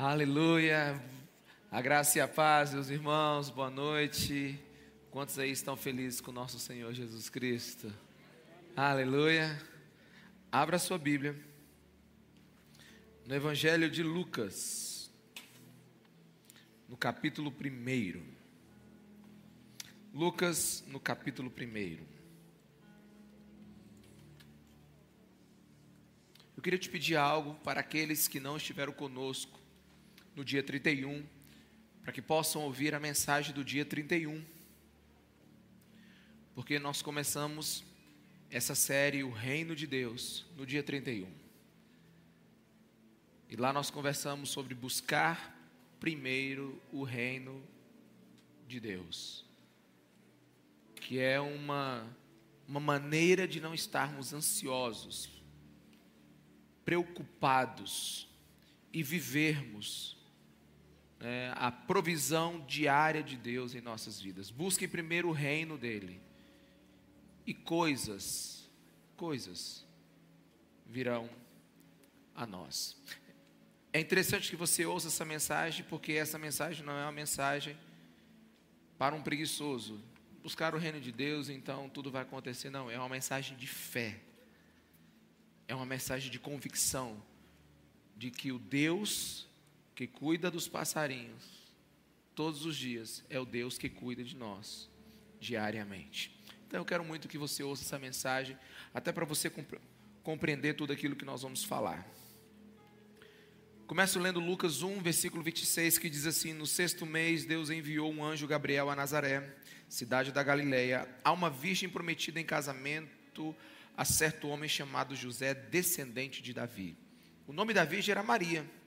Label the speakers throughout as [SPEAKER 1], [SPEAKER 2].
[SPEAKER 1] Aleluia. A graça e a paz, meus irmãos, boa noite. Quantos aí estão felizes com nosso Senhor Jesus Cristo? Aleluia. Abra sua Bíblia. No Evangelho de Lucas, no capítulo 1. Lucas, no capítulo 1. Eu queria te pedir algo para aqueles que não estiveram conosco no dia 31, para que possam ouvir a mensagem do dia 31. Porque nós começamos essa série, O Reino de Deus, no dia 31. E lá nós conversamos sobre buscar primeiro o reino de Deus, que é uma, uma maneira de não estarmos ansiosos, preocupados e vivermos é, a provisão diária de Deus em nossas vidas. Busquem primeiro o reino dele. E coisas, coisas virão a nós. É interessante que você ouça essa mensagem, porque essa mensagem não é uma mensagem para um preguiçoso. Buscar o reino de Deus, então tudo vai acontecer. Não, é uma mensagem de fé. É uma mensagem de convicção de que o Deus que cuida dos passarinhos todos os dias, é o Deus que cuida de nós diariamente. Então eu quero muito que você ouça essa mensagem, até para você compreender tudo aquilo que nós vamos falar. Começo lendo Lucas 1, versículo 26, que diz assim: No sexto mês, Deus enviou um anjo Gabriel a Nazaré, cidade da Galileia, a uma virgem prometida em casamento a certo homem chamado José, descendente de Davi. O nome da virgem era Maria.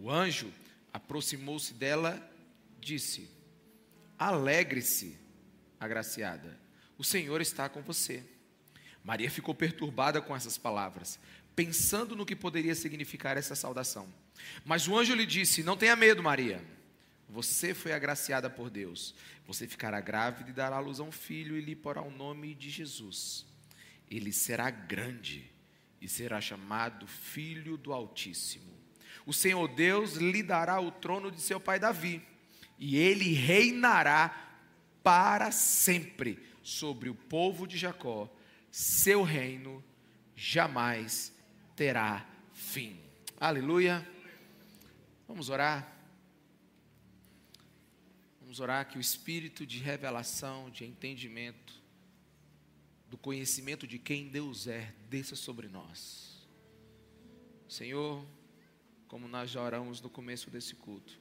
[SPEAKER 1] O anjo aproximou-se dela, disse: Alegre-se, agraciada, o Senhor está com você. Maria ficou perturbada com essas palavras, pensando no que poderia significar essa saudação. Mas o anjo lhe disse: Não tenha medo, Maria. Você foi agraciada por Deus. Você ficará grávida e dará luz a um filho e lhe porá o nome de Jesus. Ele será grande e será chamado Filho do Altíssimo. O Senhor Deus lhe dará o trono de seu pai Davi, e ele reinará para sempre sobre o povo de Jacó. Seu reino jamais terá fim. Aleluia. Vamos orar. Vamos orar que o espírito de revelação, de entendimento, do conhecimento de quem Deus é, desça sobre nós. Senhor, como nós já oramos no começo desse culto,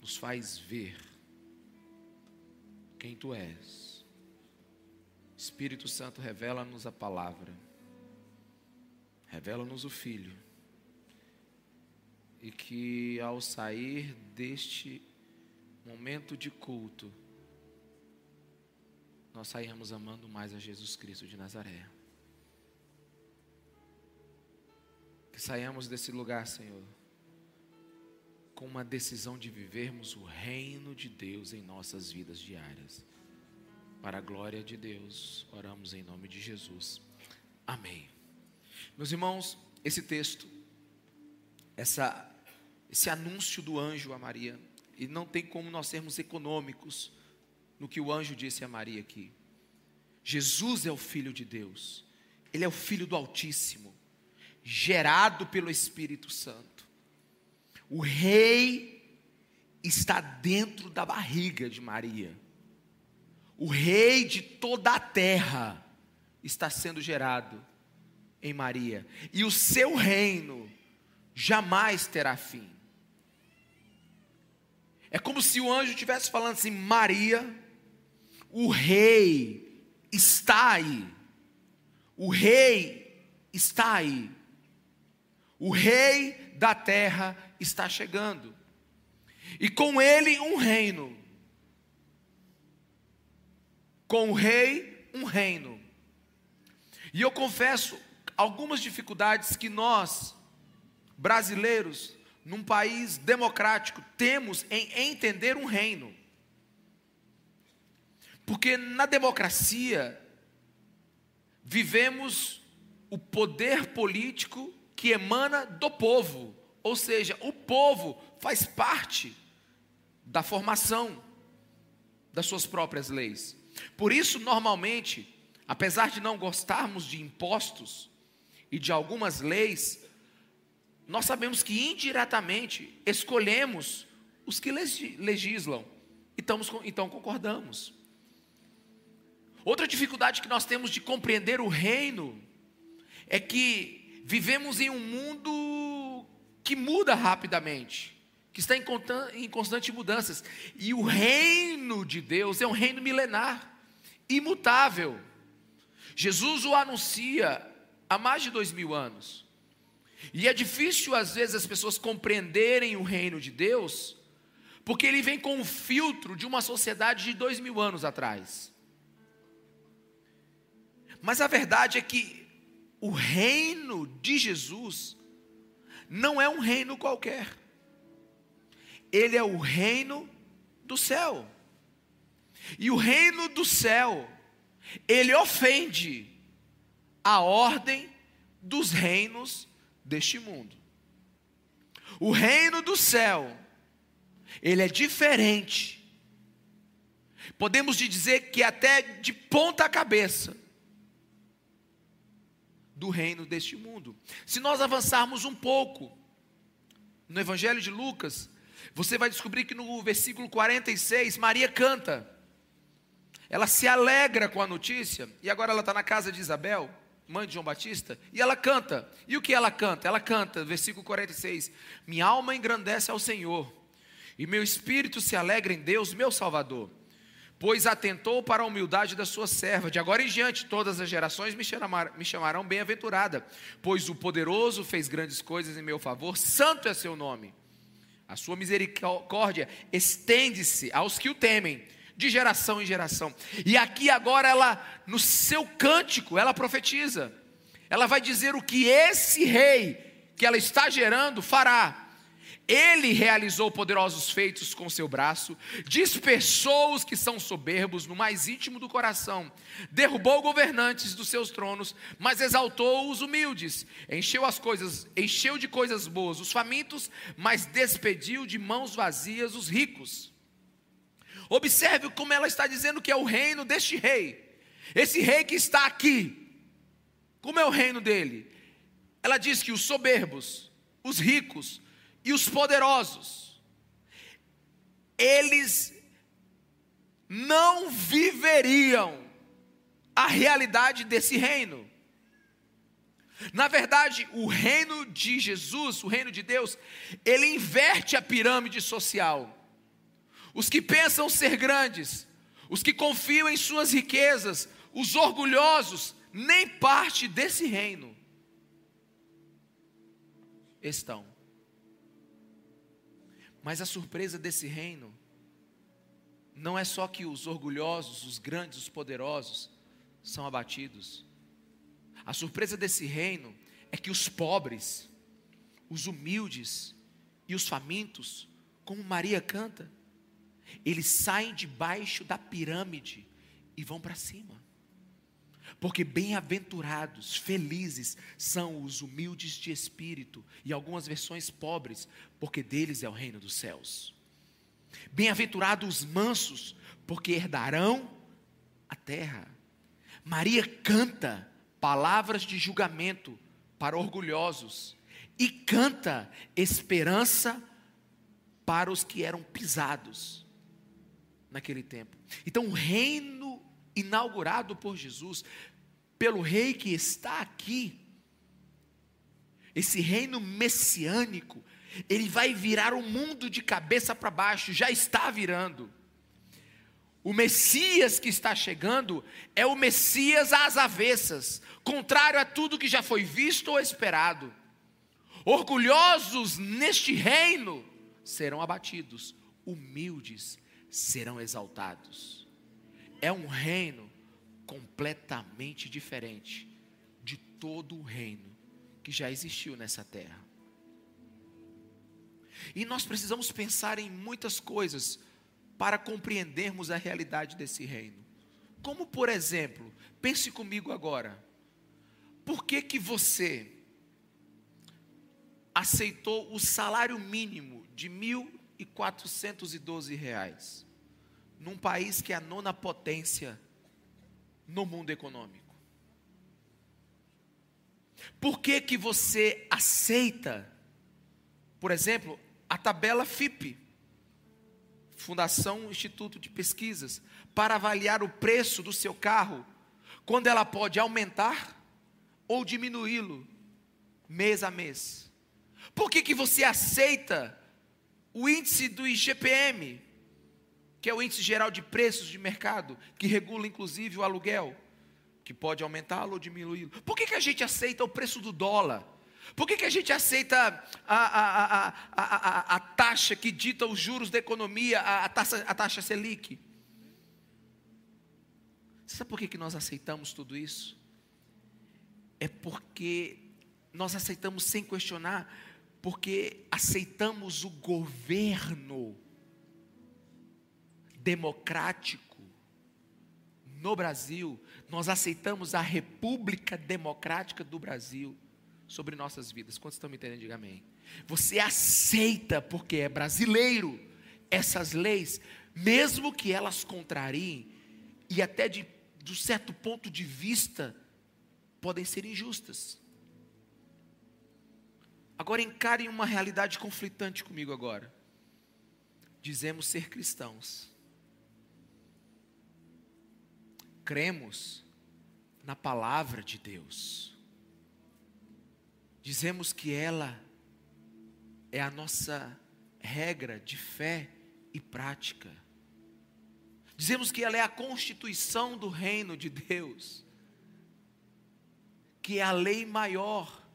[SPEAKER 1] nos faz ver quem tu és. Espírito Santo, revela-nos a palavra, revela-nos o Filho, e que ao sair deste momento de culto, nós saímos amando mais a Jesus Cristo de Nazaré. Que saiamos desse lugar, Senhor, com uma decisão de vivermos o reino de Deus em nossas vidas diárias. Para a glória de Deus, oramos em nome de Jesus. Amém. Meus irmãos, esse texto, essa, esse anúncio do anjo a Maria, e não tem como nós sermos econômicos no que o anjo disse a Maria aqui. Jesus é o Filho de Deus, Ele é o Filho do Altíssimo gerado pelo Espírito Santo. O rei está dentro da barriga de Maria. O rei de toda a terra está sendo gerado em Maria. E o seu reino jamais terá fim. É como se o anjo estivesse falando assim: Maria, o rei está aí. O rei está aí. O rei da terra está chegando. E com ele um reino. Com o rei, um reino. E eu confesso algumas dificuldades que nós, brasileiros, num país democrático, temos em entender um reino. Porque na democracia, vivemos o poder político que emana do povo, Ou seja, o povo faz parte da formação das suas próprias leis. Por isso, normalmente, apesar de não gostarmos de impostos e de algumas leis, nós sabemos que indiretamente escolhemos os que legislam então concordamos. Outra dificuldade que nós temos de compreender o reino é que vivemos em um mundo que muda rapidamente, que está em constantes mudanças, e o reino de Deus é um reino milenar, imutável. Jesus o anuncia há mais de dois mil anos, e é difícil às vezes as pessoas compreenderem o reino de Deus porque ele vem com o filtro de uma sociedade de dois mil anos atrás. Mas a verdade é que o reino de Jesus não é um reino qualquer, ele é o reino do céu. E o reino do céu, ele ofende a ordem dos reinos deste mundo. O reino do céu ele é diferente. Podemos dizer que até de ponta cabeça do reino deste mundo. Se nós avançarmos um pouco no Evangelho de Lucas, você vai descobrir que no versículo 46, Maria canta. Ela se alegra com a notícia, e agora ela está na casa de Isabel, mãe de João Batista, e ela canta. E o que ela canta? Ela canta, versículo 46: Minha alma engrandece ao Senhor e meu espírito se alegra em Deus, meu Salvador, pois atentou para a humildade da sua serva. De agora em diante, todas as gerações me, chamarão bem-aventurada, pois o poderoso fez grandes coisas em meu favor, santo é seu nome. A sua misericórdia estende-se aos que o temem, de geração em geração. E aqui agora ela, no seu cântico, ela profetiza. Ela vai dizer o que esse rei que ela está gerando fará. Ele realizou poderosos feitos com seu braço, dispersou os que são soberbos no mais íntimo do coração, derrubou governantes dos seus tronos, mas exaltou os humildes, encheu as coisas, encheu de coisas boas os famintos, mas despediu de mãos vazias os ricos. Observe como ela está dizendo que é o reino deste rei. Esse rei que está aqui. Como é o reino dele? Ela diz que os soberbos, os ricos, e os poderosos, eles não viveriam a realidade desse reino. Na verdade, o reino de Jesus, o reino de Deus, ele inverte a pirâmide social. Os que pensam ser grandes, os que confiam em suas riquezas, os orgulhosos, nem parte desse reino estão. Mas a surpresa desse reino não é só que os orgulhosos, os grandes, os poderosos são abatidos. A surpresa desse reino é que os pobres, os humildes e os famintos, como Maria canta, eles saem debaixo da pirâmide e vão para cima. Porque bem-aventurados, felizes são os humildes de espírito, e algumas versões pobres, porque deles é o reino dos céus. Bem-aventurados os mansos, porque herdarão a terra. Maria canta palavras de julgamento para orgulhosos e canta esperança para os que eram pisados naquele tempo. Então, o reino inaugurado por Jesus, pelo rei que está aqui, esse reino messiânico, ele vai virar o mundo de cabeça para baixo, já está virando. O Messias que está chegando é o Messias às avessas, contrário a tudo que já foi visto ou esperado. Orgulhosos neste reino serão abatidos, humildes serão exaltados é um reino completamente diferente de todo o reino que já existiu nessa terra. E nós precisamos pensar em muitas coisas para compreendermos a realidade desse reino. Como, por exemplo, pense comigo agora. Por que que você aceitou o salário mínimo de 1.412 reais, num país que é a nona potência no mundo econômico. Por que que você aceita, por exemplo, a tabela FIP, Fundação Instituto de Pesquisas, para avaliar o preço do seu carro, quando ela pode aumentar ou diminuí-lo mês a mês? Por que, que você aceita o índice do IGPM, que é o índice geral de preços de mercado, que regula inclusive o aluguel, que pode aumentá-lo ou diminuí-lo? Por que, que a gente aceita o preço do dólar? Por que, que a gente aceita a, a, a, a, a taxa que dita os juros da economia, a, taxa, a taxa Selic? Sabe por que, que nós aceitamos tudo isso? É porque nós aceitamos sem questionar, porque aceitamos o governo democrático no Brasil, nós aceitamos a República Democrática do Brasil sobre nossas vidas. Quantos estão me entendendo? Diga amém. Você aceita, porque é brasileiro, essas leis, mesmo que elas contrariem, e até de, de certo ponto de vista, podem ser injustas. Agora encarem uma realidade conflitante comigo agora. Dizemos ser cristãos. Cremos na palavra de Deus dizemos que ela é a nossa regra de fé e prática. Dizemos que ela é a constituição do reino de Deus, que é a lei maior,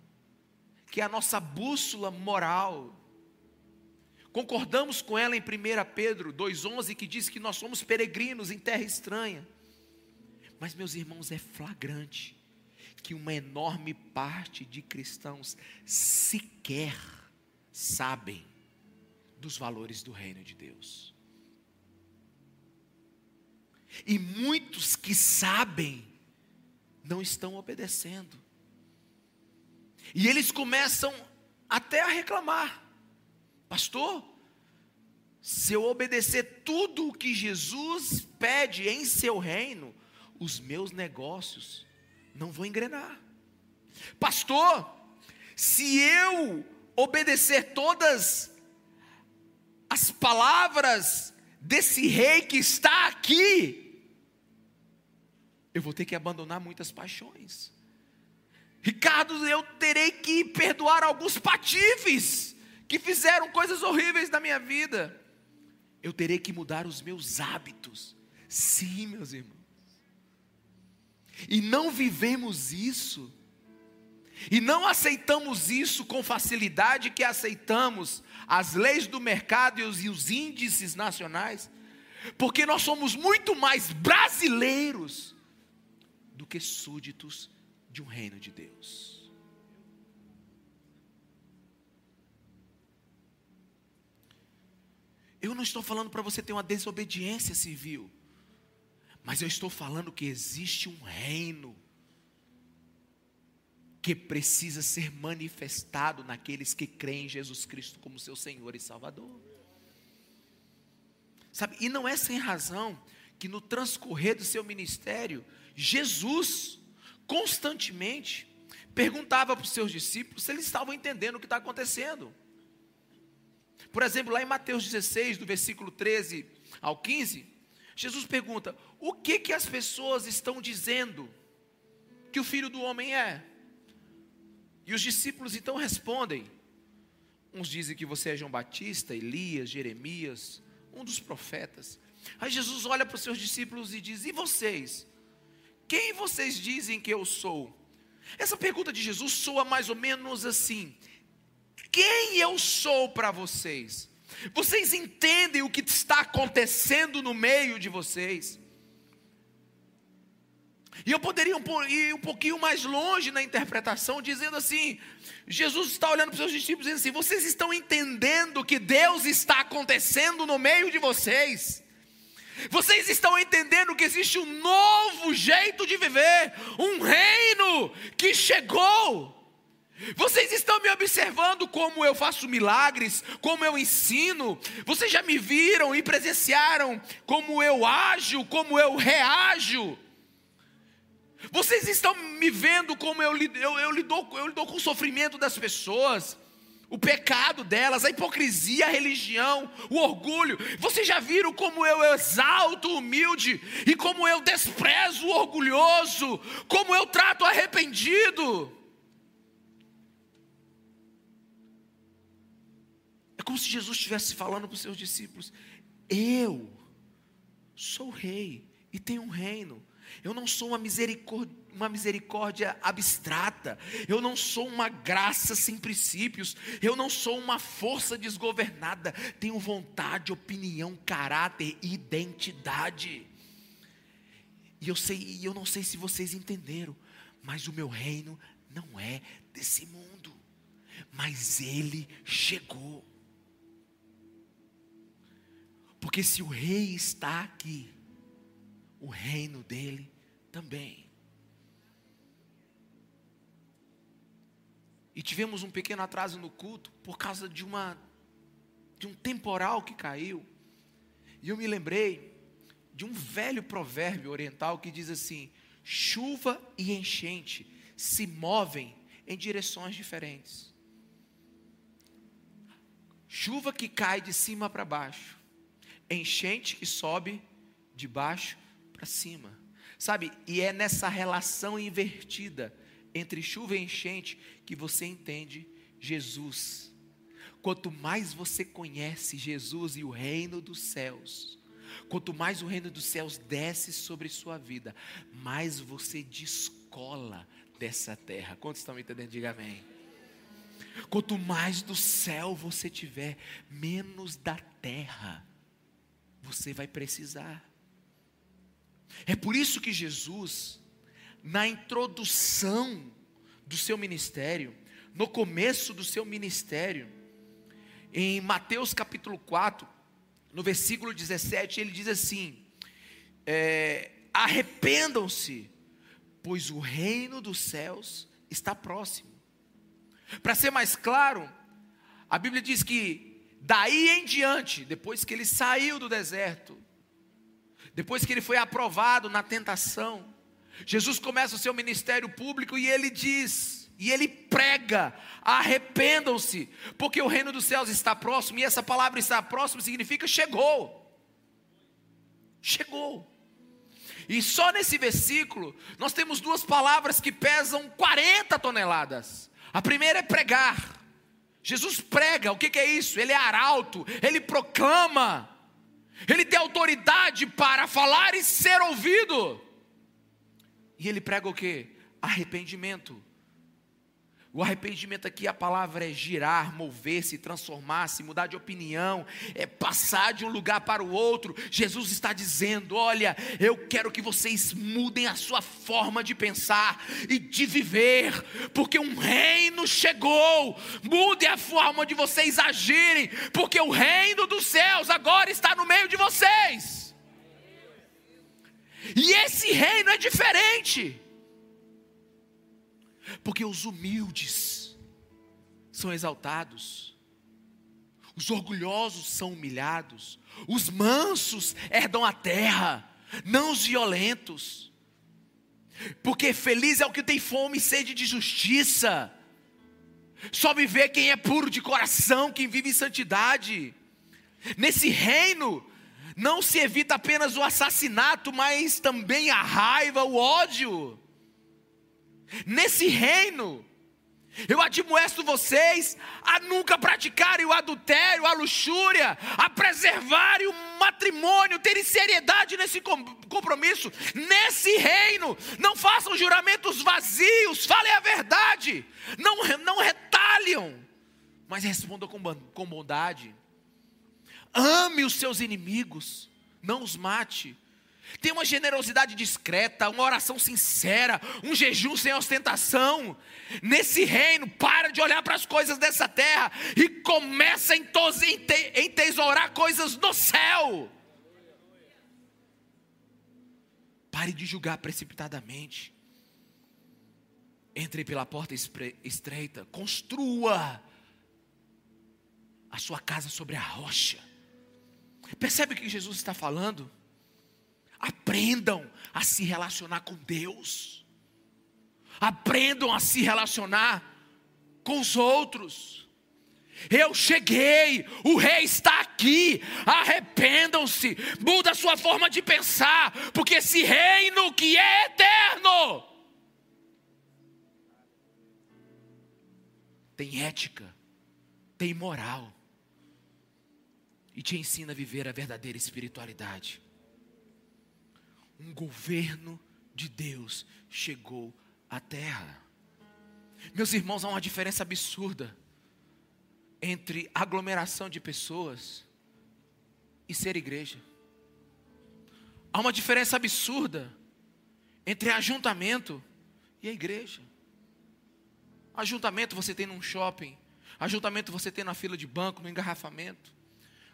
[SPEAKER 1] que é a nossa bússola moral. Concordamos com ela em 1 Pedro 2,11, que diz que nós somos peregrinos em terra estranha. Mas, meus irmãos, é flagrante que uma enorme parte de cristãos sequer sabem dos valores do reino de Deus. E muitos que sabem não estão obedecendo. E eles começam até a reclamar: Pastor, se eu obedecer tudo o que Jesus pede em seu reino, os meus negócios não vou engrenar. Pastor, se eu obedecer todas as palavras desse rei que está aqui, eu vou ter que abandonar muitas paixões. Ricardo, eu terei que perdoar alguns patifes que fizeram coisas horríveis na minha vida. Eu terei que mudar os meus hábitos. Sim, meus irmãos e não vivemos isso, e não aceitamos isso com facilidade que aceitamos as leis do mercado e os, e os índices nacionais, porque nós somos muito mais brasileiros do que súditos de um reino de Deus. Eu não estou falando para você ter uma desobediência civil. Mas eu estou falando que existe um reino que precisa ser manifestado naqueles que creem em Jesus Cristo como seu Senhor e Salvador. Sabe? E não é sem razão que no transcorrer do seu ministério, Jesus constantemente perguntava para os seus discípulos se eles estavam entendendo o que está acontecendo. Por exemplo, lá em Mateus 16, do versículo 13 ao 15, Jesus pergunta: o que que as pessoas estão dizendo que o filho do homem é? E os discípulos então respondem: uns dizem que você é João Batista, Elias, Jeremias, um dos profetas. Aí Jesus olha para os seus discípulos e diz: E vocês? Quem vocês dizem que eu sou? Essa pergunta de Jesus soa mais ou menos assim: Quem eu sou para vocês? Vocês entendem o que está acontecendo no meio de vocês? E eu poderia ir um pouquinho mais longe na interpretação, dizendo assim: Jesus está olhando para os seus discípulos dizendo assim: vocês estão entendendo que Deus está acontecendo no meio de vocês? Vocês estão entendendo que existe um novo jeito de viver, um reino que chegou. Vocês estão me observando como eu faço milagres, como eu ensino. Vocês já me viram e presenciaram como eu ajo, como eu reajo. Vocês estão me vendo como eu, eu, eu, lido, eu lido com o sofrimento das pessoas, o pecado delas, a hipocrisia, a religião, o orgulho. Vocês já viram como eu exalto o humilde e como eu desprezo o orgulhoso, como eu trato o arrependido. Como se Jesus estivesse falando para os seus discípulos: Eu sou rei e tenho um reino. Eu não sou uma misericórdia, uma misericórdia abstrata. Eu não sou uma graça sem princípios. Eu não sou uma força desgovernada. Tenho vontade, opinião, caráter identidade. E eu sei, eu não sei se vocês entenderam, mas o meu reino não é desse mundo. Mas ele chegou. Porque se o rei está aqui, o reino dele também. E tivemos um pequeno atraso no culto por causa de uma de um temporal que caiu. E eu me lembrei de um velho provérbio oriental que diz assim: chuva e enchente se movem em direções diferentes. Chuva que cai de cima para baixo, enchente que sobe de baixo para cima. Sabe? E é nessa relação invertida entre chuva e enchente que você entende Jesus. Quanto mais você conhece Jesus e o reino dos céus, quanto mais o reino dos céus desce sobre sua vida, mais você descola dessa terra. Quantos estão me entendendo? Diga amém. Quanto mais do céu você tiver, menos da terra você vai precisar. É por isso que Jesus, na introdução do seu ministério, no começo do seu ministério, em Mateus capítulo 4, no versículo 17, ele diz assim: é, arrependam-se, pois o reino dos céus está próximo. Para ser mais claro, a Bíblia diz que daí em diante, depois que ele saiu do deserto, depois que ele foi aprovado na tentação, Jesus começa o seu ministério público e ele diz, e ele prega: arrependam-se, porque o reino dos céus está próximo, e essa palavra está próximo significa chegou. Chegou. E só nesse versículo, nós temos duas palavras que pesam 40 toneladas. A primeira é pregar. Jesus prega, o que, é isso? Ele é arauto, ele proclama. Ele tem autoridade para falar e ser ouvido. E ele prega o que? Arrependimento. O arrependimento aqui, a palavra é girar, mover-se, transformar-se, mudar de opinião, é passar de um lugar para o outro. Jesus está dizendo: Olha, eu quero que vocês mudem a sua forma de pensar e de viver, porque um reino chegou. Mude a forma de vocês agirem, porque o reino dos céus agora está no meio de vocês. E esse reino é diferente. Porque os humildes são exaltados, os orgulhosos são humilhados, os mansos herdam a terra, não os violentos. Porque feliz é o que tem fome e sede de justiça. Só me vê quem é puro de coração, quem vive em santidade. Nesse reino, não se evita apenas o assassinato, mas também a raiva, o ódio. Nesse reino, eu admoesto vocês a nunca praticarem o adultério, a luxúria, a preservarem o matrimônio, terem seriedade nesse compromisso. Nesse reino, não façam juramentos vazios, falem a verdade, não, não retalham, mas respondam com, com bondade. Ame os seus inimigos, não os mate. Tem uma generosidade discreta, uma oração sincera, um jejum sem ostentação. Nesse reino, para de olhar para as coisas dessa terra e começa a entesourar coisas do céu. Pare de julgar precipitadamente. Entre pela porta estreita, construa a sua casa sobre a rocha. Percebe o que Jesus está falando? Aprendam a se relacionar com Deus. Aprendam a se relacionar com os outros. Eu cheguei, o rei está aqui. Arrependam-se, muda a sua forma de pensar, porque esse reino que é eterno tem ética, tem moral e te ensina a viver a verdadeira espiritualidade. Um governo de Deus chegou à terra. Meus irmãos, há uma diferença absurda entre aglomeração de pessoas e ser igreja. Há uma diferença absurda entre ajuntamento e a igreja. Ajuntamento você tem num shopping, ajuntamento você tem na fila de banco, no engarrafamento.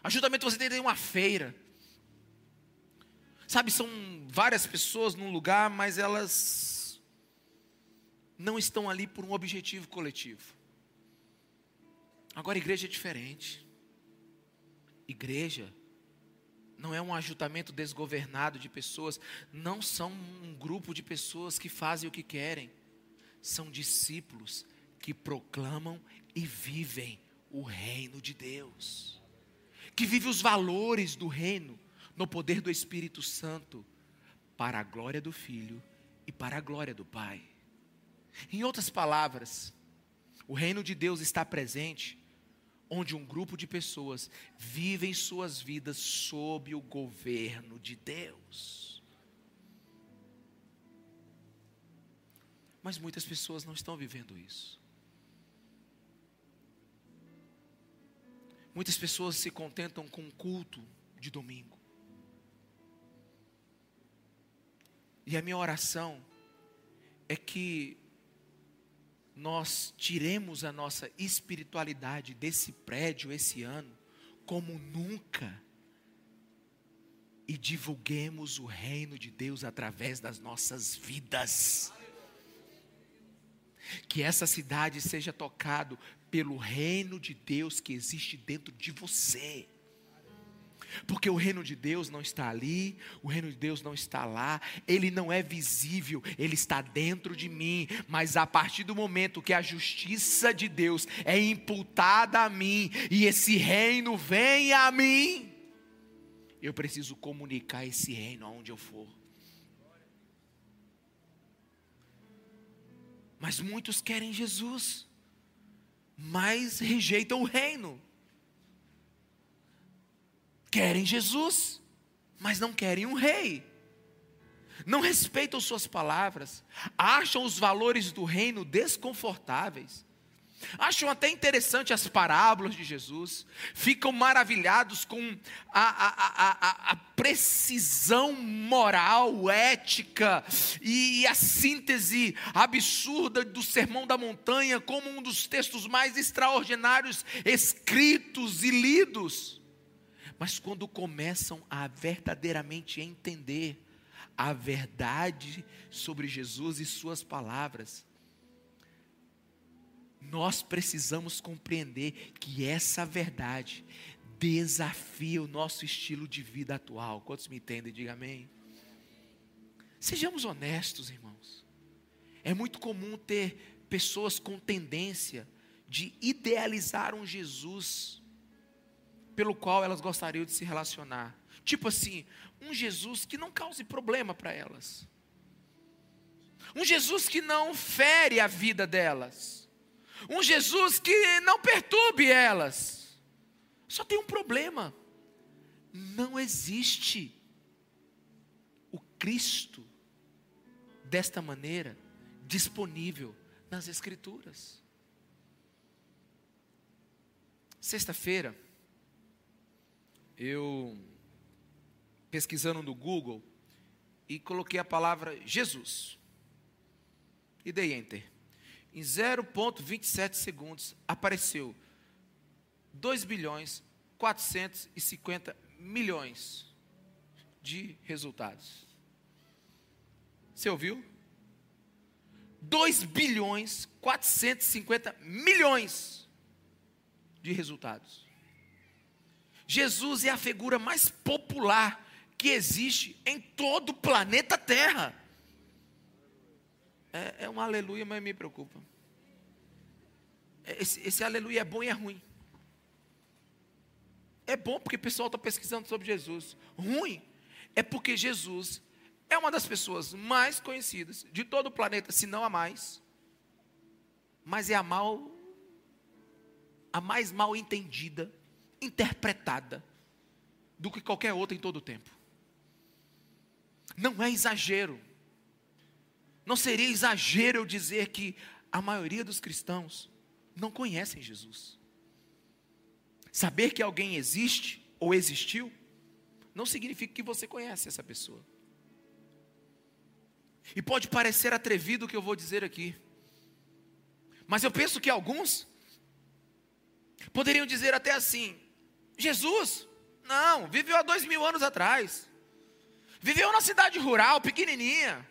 [SPEAKER 1] Ajuntamento você tem uma feira. Sabe, são várias pessoas num lugar, mas elas não estão ali por um objetivo coletivo. Agora, igreja é diferente. Igreja não é um ajuntamento desgovernado de pessoas, não são um grupo de pessoas que fazem o que querem. São discípulos que proclamam e vivem o reino de Deus que vive os valores do reino no poder do Espírito Santo, para a glória do Filho e para a glória do Pai. Em outras palavras, o reino de Deus está presente onde um grupo de pessoas vivem suas vidas sob o governo de Deus. Mas muitas pessoas não estão vivendo isso. Muitas pessoas se contentam com o culto de domingo. E a minha oração é que nós tiremos a nossa espiritualidade desse prédio esse ano como nunca e divulguemos o reino de Deus através das nossas vidas. Que essa cidade seja tocado pelo reino de Deus que existe dentro de você. Porque o reino de Deus não está ali, o reino de Deus não está lá, ele não é visível, ele está dentro de mim. Mas a partir do momento que a justiça de Deus é imputada a mim e esse reino vem a mim, eu preciso comunicar esse reino aonde eu for. Mas muitos querem Jesus mas rejeitam o reino. Querem Jesus, mas não querem um rei. Não respeitam suas palavras, acham os valores do reino desconfortáveis Acham até interessante as parábolas de Jesus, ficam maravilhados com a, a, a, a, precisão moral, ética e a síntese absurda do Sermão da Montanha como um dos textos mais extraordinários escritos e lidos. Mas quando começam a verdadeiramente entender a verdade sobre Jesus e Suas palavras, nós precisamos compreender que essa verdade desafia o nosso estilo de vida atual. Quantos me entendem? Diga amém. Sejamos honestos, irmãos. É muito comum ter pessoas com tendência de idealizar um Jesus pelo qual elas gostariam de se relacionar. Tipo assim, um Jesus que não cause problema para elas. Um Jesus que não fere a vida delas um Jesus que não perturbe elas. Só tem um problema: não existe o Cristo desta maneira disponível nas Escrituras. Sexta-feira, eu pesquisando no Google e coloquei a palavra Jesus e dei enter em 0,27 segundos, apareceu 2 bilhões 450 milhões de resultados. Você ouviu? 2 bilhões 450 milhões de resultados. Jesus é a figura mais popular que existe em todo o planeta Terra. É, é um aleluia, mas me preocupa. Esse, esse aleluia é bom e é ruim. É bom porque o pessoal está pesquisando sobre Jesus. Ruim é porque Jesus é uma das pessoas mais conhecidas de todo o planeta, se não a mais. Mas é a mal a mais mal entendida, interpretada do que qualquer outra em todo o tempo. Não é exagero. Não seria exagero eu dizer que a maioria dos cristãos não conhecem Jesus. Saber que alguém existe ou existiu não significa que você conhece essa pessoa. E pode parecer atrevido o que eu vou dizer aqui, mas eu penso que alguns poderiam dizer até assim: Jesus, não, viveu há dois mil anos atrás, viveu na cidade rural, pequenininha,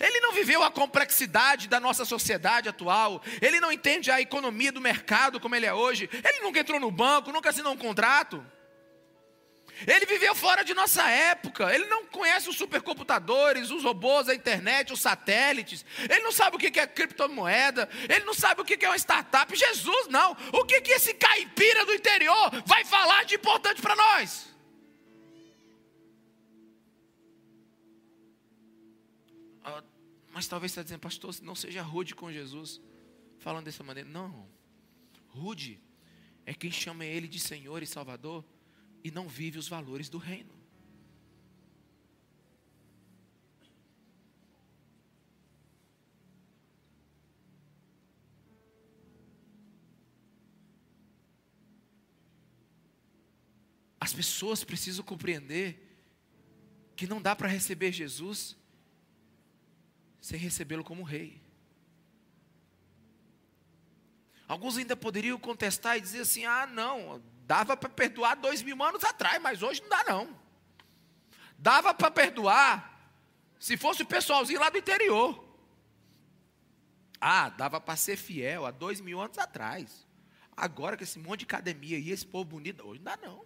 [SPEAKER 1] ele não viveu a complexidade da nossa sociedade atual. Ele não entende a economia do mercado como ele é hoje. Ele nunca entrou no banco, nunca assinou um contrato. Ele viveu fora de nossa época. Ele não conhece os supercomputadores, os robôs, a internet, os satélites. Ele não sabe o que é criptomoeda. Ele não sabe o que é uma startup. Jesus, não. O que, que esse caipira do interior vai falar de importante para nós? Mas talvez você está dizendo, pastor, não seja rude com Jesus, falando dessa maneira. Não, rude é quem chama Ele de Senhor e Salvador e não vive os valores do reino. As pessoas precisam compreender que não dá para receber Jesus sem recebê-lo como rei. Alguns ainda poderiam contestar e dizer assim: ah, não, dava para perdoar dois mil anos atrás, mas hoje não dá, não. Dava para perdoar se fosse o pessoalzinho lá do interior. Ah, dava para ser fiel há dois mil anos atrás. Agora que esse monte de academia e esse povo bonito, hoje não dá, não.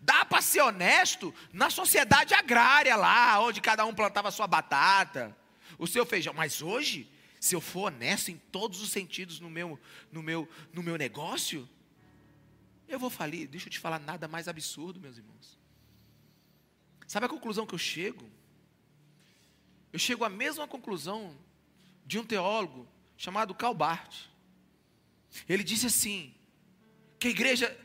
[SPEAKER 1] Dá para ser honesto na sociedade agrária lá, onde cada um plantava sua batata o seu feijão. Mas hoje, se eu for honesto em todos os sentidos no meu, no meu, no meu negócio, eu vou falir. Deixa eu te falar nada mais absurdo, meus irmãos. Sabe a conclusão que eu chego? Eu chego à mesma conclusão de um teólogo chamado Calbart. Ele disse assim: que a igreja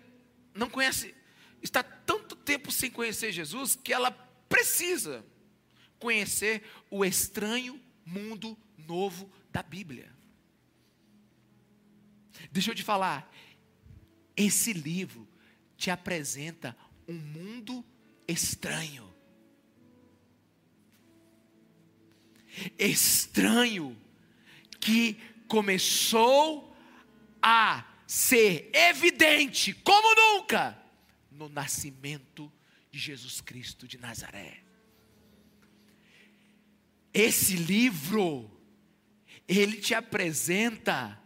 [SPEAKER 1] não conhece, está tanto tempo sem conhecer Jesus que ela precisa conhecer o estranho mundo novo da Bíblia. Deixa eu te falar, esse livro te apresenta um mundo estranho. Estranho que começou a ser evidente como nunca no nascimento de Jesus Cristo de Nazaré. Esse livro, ele te apresenta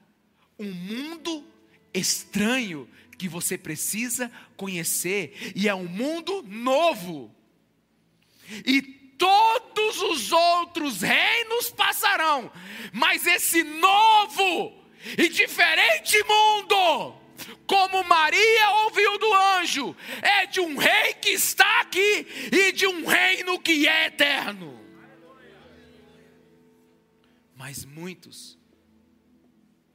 [SPEAKER 1] um mundo estranho que você precisa conhecer, e é um mundo novo. E todos os outros reinos passarão, mas esse novo e diferente mundo, como Maria ouviu do anjo, é de um rei que está aqui e de um reino que é eterno. Mas muitos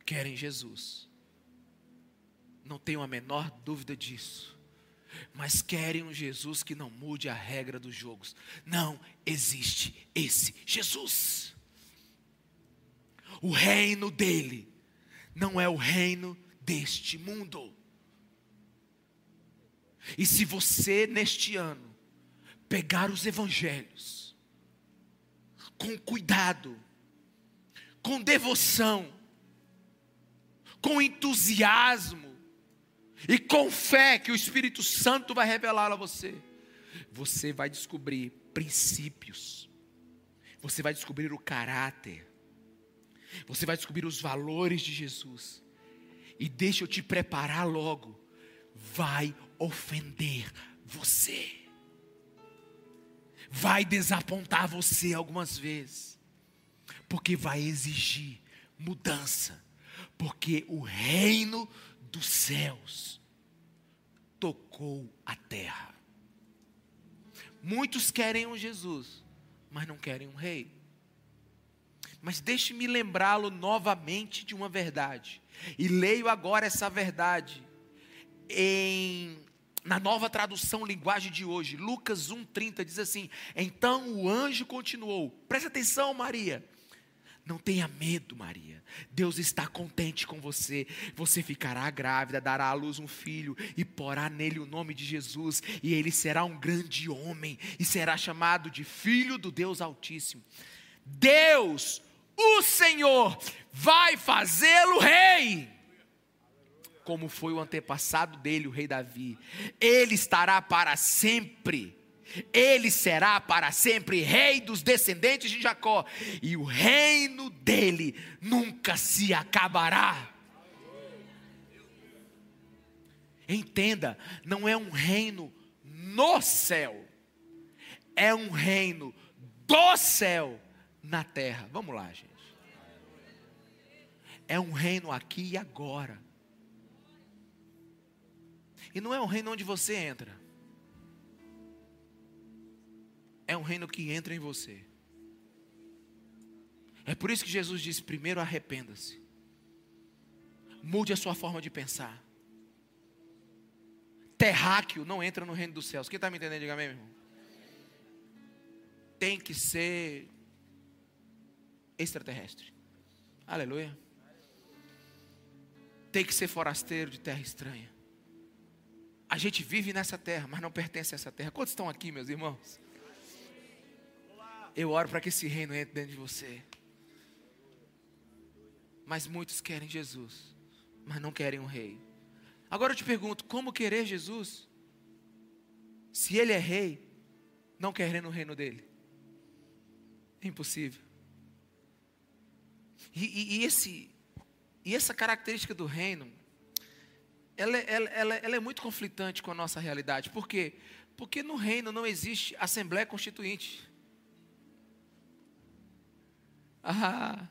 [SPEAKER 1] querem Jesus. Não tenho a menor dúvida disso. Mas querem um Jesus que não mude a regra dos jogos. Não existe esse Jesus. O reino dele não é o reino deste mundo. E se você neste ano pegar os evangelhos com cuidado, com devoção, com entusiasmo e com fé que o Espírito Santo vai revelar a você, você vai descobrir princípios, você vai descobrir o caráter, Você vai descobrir os valores de Jesus. E deixa eu te preparar logo. Vai ofender você. Vai desapontar você algumas vezes. Porque vai exigir mudança. Porque o reino dos céus tocou a terra. Muitos querem um Jesus, mas não querem um rei. Mas deixe-me lembrá-lo novamente de uma verdade. E leio agora essa verdade em na nova tradução linguagem de hoje, Lucas 1:30 diz assim: "Então o anjo continuou: Presta atenção, Maria. Não tenha medo, Maria. Deus está contente com você. Você ficará grávida, dará à luz um filho e porá nele o nome de Jesus, e ele será um grande homem e será chamado de filho do Deus Altíssimo. Deus, o Senhor, vai fazê-lo rei como foi o antepassado dele, o rei Davi. Ele estará para sempre. Ele será para sempre rei dos descendentes de Jacó, e o reino dele nunca se acabará. Entenda, não é um reino no céu, é um reino do céu na terra. Vamos lá, gente. É um reino aqui e agora. E não é um reino onde você entra. É um reino que entra em você. É por isso que Jesus disse: primeiro arrependa-se. Mude a sua forma de pensar. Terráqueo não entra no reino dos céus. Quem está me entendendo? Diga amém, meu irmão. Tem que ser extraterrestre. Aleluia. Tem que ser forasteiro de terra estranha. A gente vive nessa terra, mas não pertence a essa terra. Quantos estão aqui, meus irmãos? Eu oro para que esse reino entre dentro de você. Mas muitos querem Jesus, mas não querem um rei. Agora eu te pergunto: como querer Jesus? Se ele é rei, não querendo o reino dele? É impossível. E, e, e, esse, e essa característica do reino ela, ela, ela, ela é muito conflitante com a nossa realidade. Por quê? Porque no reino não existe Assembleia Constituinte. Ah,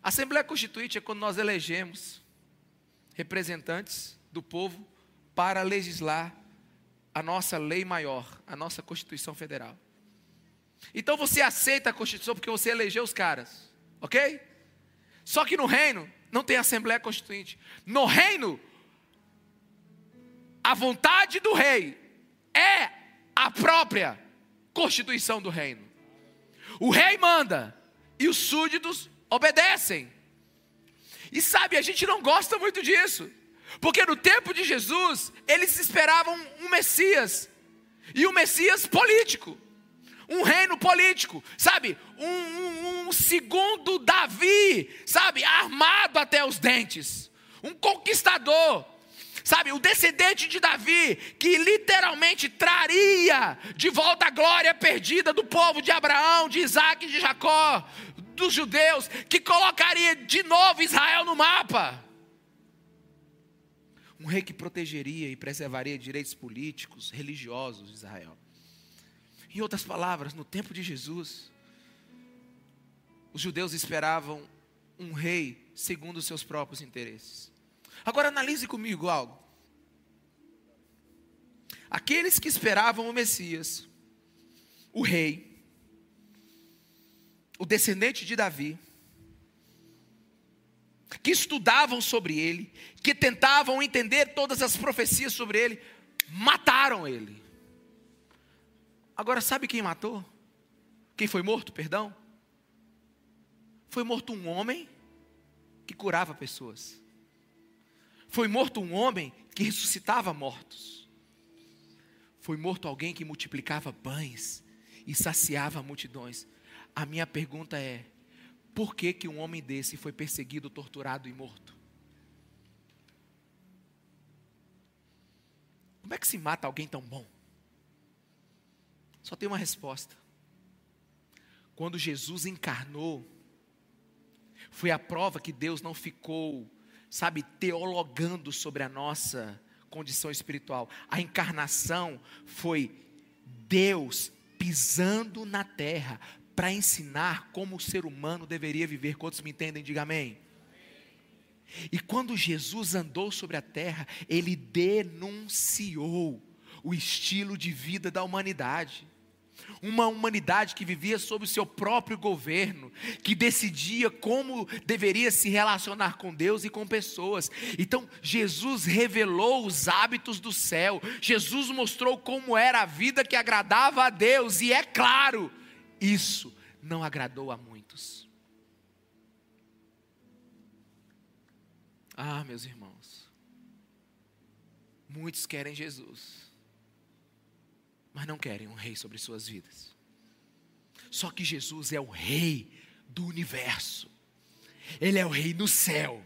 [SPEAKER 1] Assembleia Constituinte é quando nós elegemos representantes do povo para legislar a nossa lei maior, a nossa Constituição Federal. Então você aceita a Constituição porque você elegeu os caras, ok? Só que no reino não tem Assembleia Constituinte. No reino, a vontade do rei é a própria constituição do reino. O rei manda e os súditos obedecem. E sabe, a gente não gosta muito disso, porque no tempo de Jesus, eles esperavam um Messias, e um Messias político, um reino político, sabe, um, um, um segundo Davi, sabe, armado até os dentes, um conquistador, sabe, o descendente de Davi, que literalmente traria de volta a glória perdida do povo de Abraão, de Isaac e de Jacó, dos judeus, que colocaria de novo Israel no mapa. Um rei que protegeria e preservaria direitos políticos, religiosos de Israel. Em outras palavras, no tempo de Jesus, os judeus esperavam um rei segundo os seus próprios interesses. Agora analise comigo algo. Aqueles que esperavam o Messias, o rei, o descendente de Davi, que estudavam sobre ele, que tentavam entender todas as profecias sobre ele, mataram ele. Agora, sabe quem matou? Quem foi morto, perdão? Foi morto um homem que curava pessoas. Foi morto um homem que ressuscitava mortos. Foi morto alguém que multiplicava pães e saciava multidões. A minha pergunta é: por que, que um homem desse foi perseguido, torturado e morto? Como é que se mata alguém tão bom? Só tem uma resposta. Quando Jesus encarnou, Foi a prova que Deus não ficou, sabe, teologando sobre a nossa condição espiritual. A encarnação foi Deus pisando na terra para ensinar como o ser humano deveria viver. Quantos me entendem? Diga amém. E quando Jesus andou sobre a terra, ele denunciou o estilo de vida da humanidade uma humanidade que vivia sob o seu próprio governo, que decidia como deveria se relacionar com Deus e com pessoas. Então, Jesus revelou os hábitos do céu, Jesus mostrou como era a vida que agradava a Deus, e é claro, isso não agradou a muitos. Ah, meus irmãos, muitos querem Jesus mas não querem um rei sobre suas vidas. Só que Jesus é o rei do universo. Ele é o rei no céu.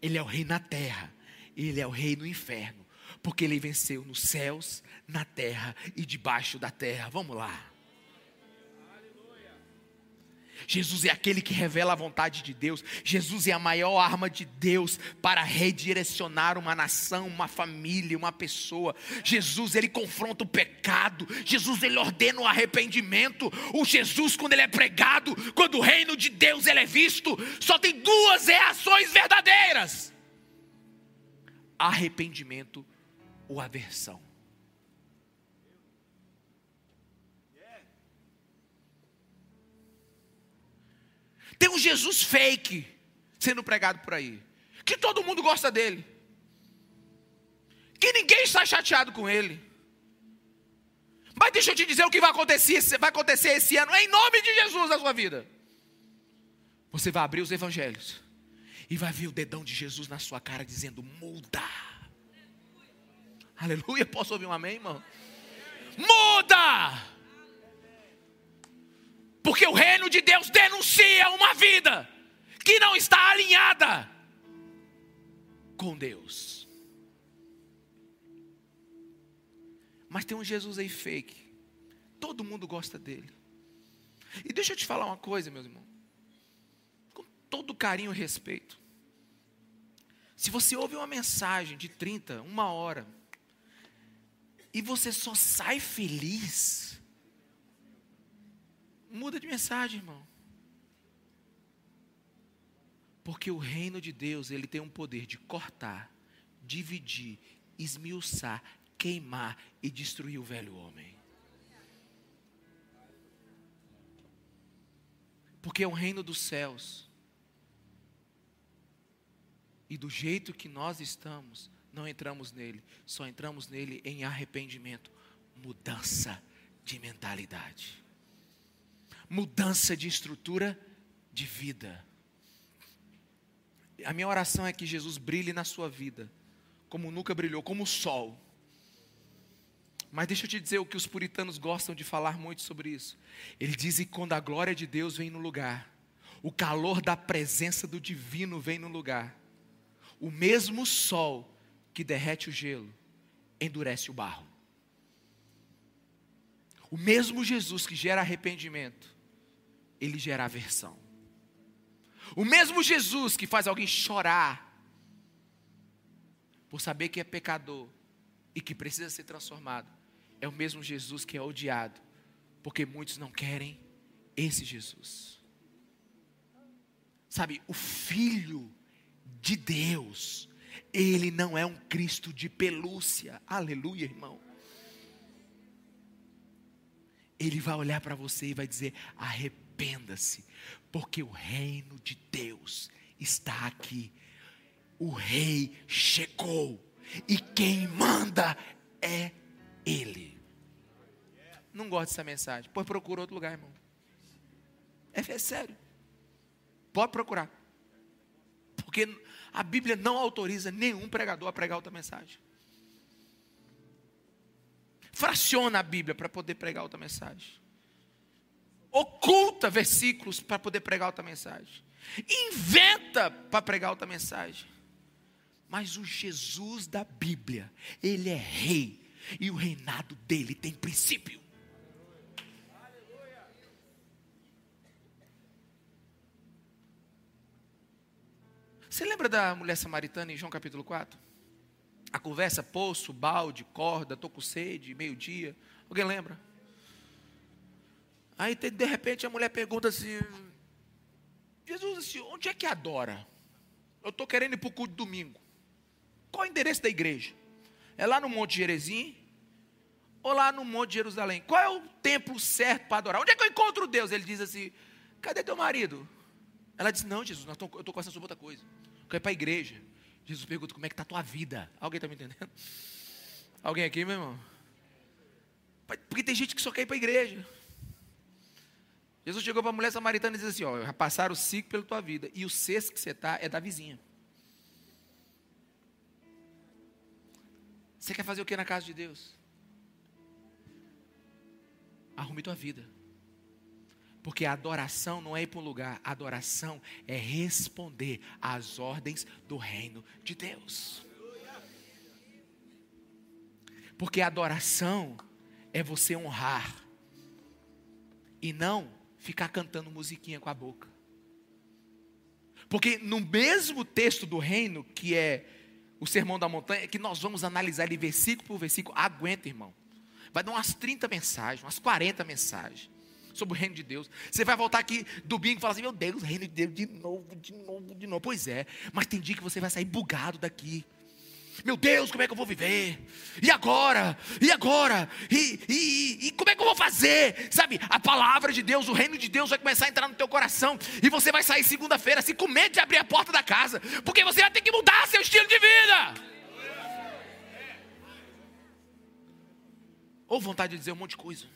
[SPEAKER 1] Ele é o rei na terra. Ele é o rei no inferno. Porque ele venceu nos céus, na terra e debaixo da terra. Vamos lá. Jesus é aquele que revela a vontade de Deus. Jesus é a maior arma de Deus para redirecionar uma nação, uma família, uma pessoa. Jesus, ele confronta o pecado. Jesus, ele ordena o arrependimento. O Jesus, quando ele é pregado, quando o reino de Deus ele é visto, só tem duas reações verdadeiras: arrependimento ou aversão. Tem um Jesus fake sendo pregado por aí, que todo mundo gosta dele, que ninguém está chateado com ele. Mas deixa eu te dizer o que vai acontecer, vai acontecer esse ano, em nome de Jesus na sua vida. Você vai abrir os evangelhos e vai ver o dedão de Jesus na sua cara dizendo: muda. Aleluia. Posso ouvir um amém, irmão? Muda! Porque o reino de Deus denuncia uma vida que não está alinhada com Deus. Mas tem um Jesus aí fake. Todo mundo gosta dele. E deixa eu te falar uma coisa, meus irmãos. Com todo carinho e respeito. Se você ouve uma mensagem de 30, uma hora, e você só sai feliz, Muda de mensagem, irmão. Porque o reino de Deus, ele tem um poder de cortar, dividir, esmiuçar, queimar e destruir o velho homem. Porque é o reino dos céus. E do jeito que nós estamos, não entramos nele, só entramos nele em arrependimento, mudança de mentalidade mudança de estrutura de vida. A minha oração é que Jesus brilhe na sua vida, como nunca brilhou, como o sol. Mas deixa eu te dizer o que os puritanos gostam de falar muito sobre isso. Eles dizem que quando a glória de Deus vem no lugar, o calor da presença do divino vem no lugar, o mesmo sol que derrete o gelo endurece o barro. O mesmo Jesus que gera arrependimento ele gera aversão. O mesmo Jesus que faz alguém chorar por saber que é pecador e que precisa ser transformado, é o mesmo Jesus que é odiado, porque muitos não querem esse Jesus. Sabe, o Filho de Deus, ele não é um Cristo de pelúcia, aleluia, irmão. Ele vai olhar para você e vai dizer: arrependa arrependa-se, porque o reino de Deus está aqui. O rei chegou e quem manda é ele. Não gosto dessa mensagem. Pois procura outro lugar, irmão. É, é sério. Pode procurar. Porque a Bíblia não autoriza nenhum pregador a pregar outra mensagem. Fraciona a Bíblia para poder pregar outra mensagem oculta versículos para poder pregar outra mensagem, inventa para pregar outra mensagem. Mas o Jesus da Bíblia, ele é rei e o reinado dele tem princípio. Você lembra da mulher samaritana em João capítulo 4? A conversa, poço, balde, corda, tô com sede, meio-dia. Alguém lembra? Aí de repente a mulher pergunta assim: Jesus, onde é que adora? Eu estou querendo ir para o culto domingo. Qual é o endereço da igreja? É lá no Monte Jerezim? Ou lá no Monte Jerusalém? Qual é o templo certo para adorar? Onde é que eu encontro Deus? Ele diz assim: Cadê teu marido? Ela diz: Não, Jesus, eu estou com essa outra coisa. Eu quero ir para a igreja. Jesus pergunta: Como é que está a tua vida? Alguém está me entendendo? Alguém aqui, meu irmão? Porque tem gente que só quer ir para a igreja. Jesus chegou para a mulher samaritana e disse assim: Ó, passaram o ciclo pela tua vida. E o cesto que você está é da vizinha. Você quer fazer o que na casa de Deus? Arrume tua vida. Porque a adoração não é ir para um lugar, a adoração é responder às ordens do reino de Deus. Porque a adoração é você honrar e não ficar cantando musiquinha com a boca. Porque no mesmo texto do reino, que é o Sermão da Montanha, que nós vamos analisar ele versículo por versículo, aguenta, irmão. Vai dar umas 30 mensagens, umas 40 mensagens sobre o reino de Deus. Você vai voltar aqui domingo e falar assim: Meu Deus, reino de Deus de novo, de novo, de novo. Pois é, mas tem dia que você vai sair bugado daqui. Meu Deus, como é que eu vou viver? E agora? E agora? E, e, e, como é que eu vou fazer? Sabe, a palavra de Deus, o reino de Deus vai começar a entrar no teu coração. E você vai sair segunda-feira assim com medo de abrir a porta da casa. Porque você vai ter que mudar seu estilo de vida. Ou vontade de dizer um monte de coisa.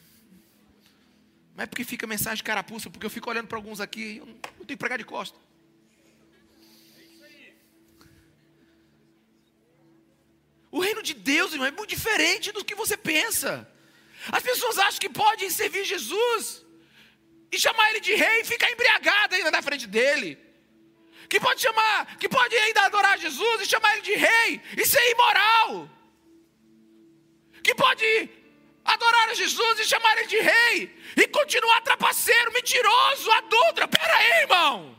[SPEAKER 1] Mas é porque fica mensagem carapuça, porque eu fico olhando para alguns aqui eu não tenho que pregar de costa. O reino de Deus, irmão, é muito diferente do que você pensa. As pessoas acham que podem servir Jesus e chamar ele de rei e ficar embriagado ainda na frente dele. Que pode chamar, que pode ainda adorar Jesus e chamar ele de rei e ser imoral. Que pode adorar Jesus e chamar ele de rei e continuar trapaceiro, mentiroso, adulto. Pera aí, irmão.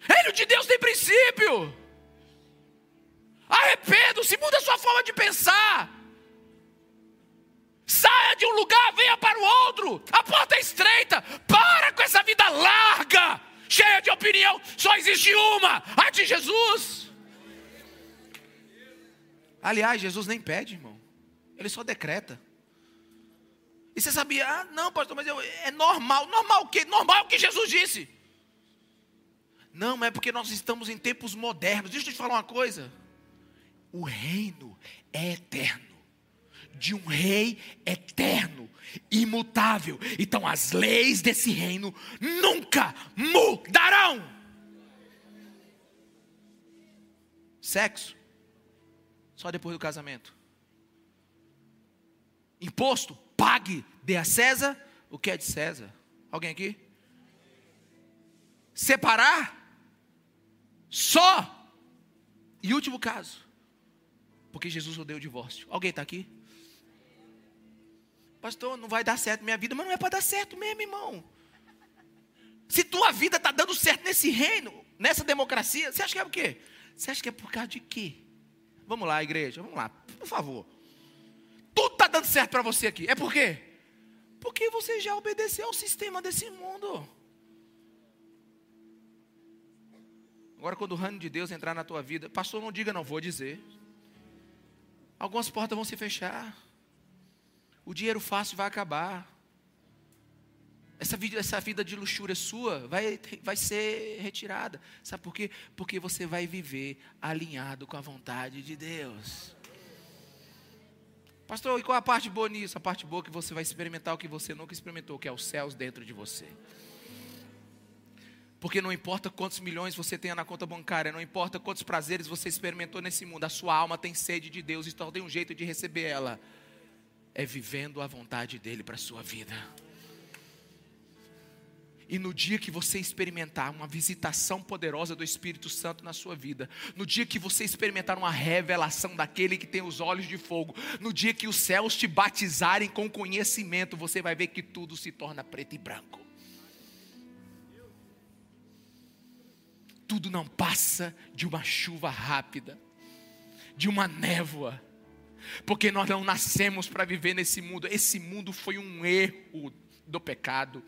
[SPEAKER 1] Reino de Deus tem princípio. Arrependa-se, muda a sua forma de pensar. Saia de um lugar, venha para o outro. A porta é estreita. Para com essa vida larga, cheia de opinião. Só existe uma, a de Jesus. Aliás, Jesus nem pede, irmão. Ele só decreta. E você sabia? Ah, não, pastor, mas eu, é normal. Normal o quê? Normal o que Jesus disse. Não, é porque nós estamos em tempos modernos. Deixa eu te falar uma coisa o reino é eterno, de um rei eterno, imutável. Então as leis desse reino nunca mudarão. Sexo, só depois do casamento. Imposto, pague, dê a César o que é de César. Alguém aqui? Separar, só. E último caso, porque Jesus odeia o divórcio. Alguém está aqui? Pastor, não vai dar certo minha vida, mas não é para dar certo mesmo, irmão. Se tua vida está dando certo nesse reino, nessa democracia, você acha que é o quê? Você acha que é por causa de quê? Vamos lá, igreja, vamos lá, por favor. Tudo está dando certo para você aqui. É por quê? Porque você já obedeceu ao sistema desse mundo. Agora, quando o reino de Deus entrar na tua vida, pastor, não diga, não vou dizer. Algumas portas vão se fechar. O dinheiro fácil vai acabar. Essa vida, essa vida de luxúria sua vai, vai ser retirada. Sabe por quê? Porque você vai viver alinhado com a vontade de Deus. Pastor, e qual a parte boa nisso? A parte boa é que você vai experimentar o que você nunca experimentou, que é os céus dentro de você. Porque não importa quantos milhões você tenha na conta bancária, não importa quantos prazeres você experimentou nesse mundo, a sua alma tem sede de Deus e só tem um jeito de receber ela: é vivendo a vontade dEle para a sua vida. E no dia que você experimentar uma visitação poderosa do Espírito Santo na sua vida, no dia que você experimentar uma revelação daquele que tem os olhos de fogo, no dia que os céus te batizarem com conhecimento, você vai ver que tudo se torna preto e branco. Tudo não passa de uma chuva rápida, de uma névoa, porque nós não nascemos para viver nesse mundo, esse mundo foi um erro do pecado.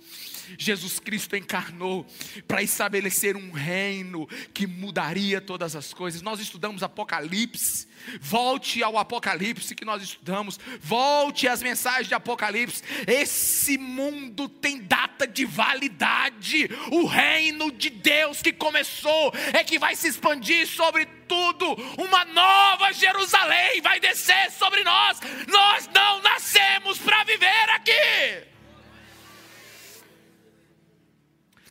[SPEAKER 1] Jesus Cristo encarnou para estabelecer um reino que mudaria todas as coisas. Nós estudamos Apocalipse. Volte ao Apocalipse que nós estudamos. Volte às mensagens de Apocalipse. Esse mundo tem data de validade. O reino de Deus que começou é que vai se expandir sobre tudo. Uma nova Jerusalém vai descer sobre nós. Nós não nascemos para viver aqui.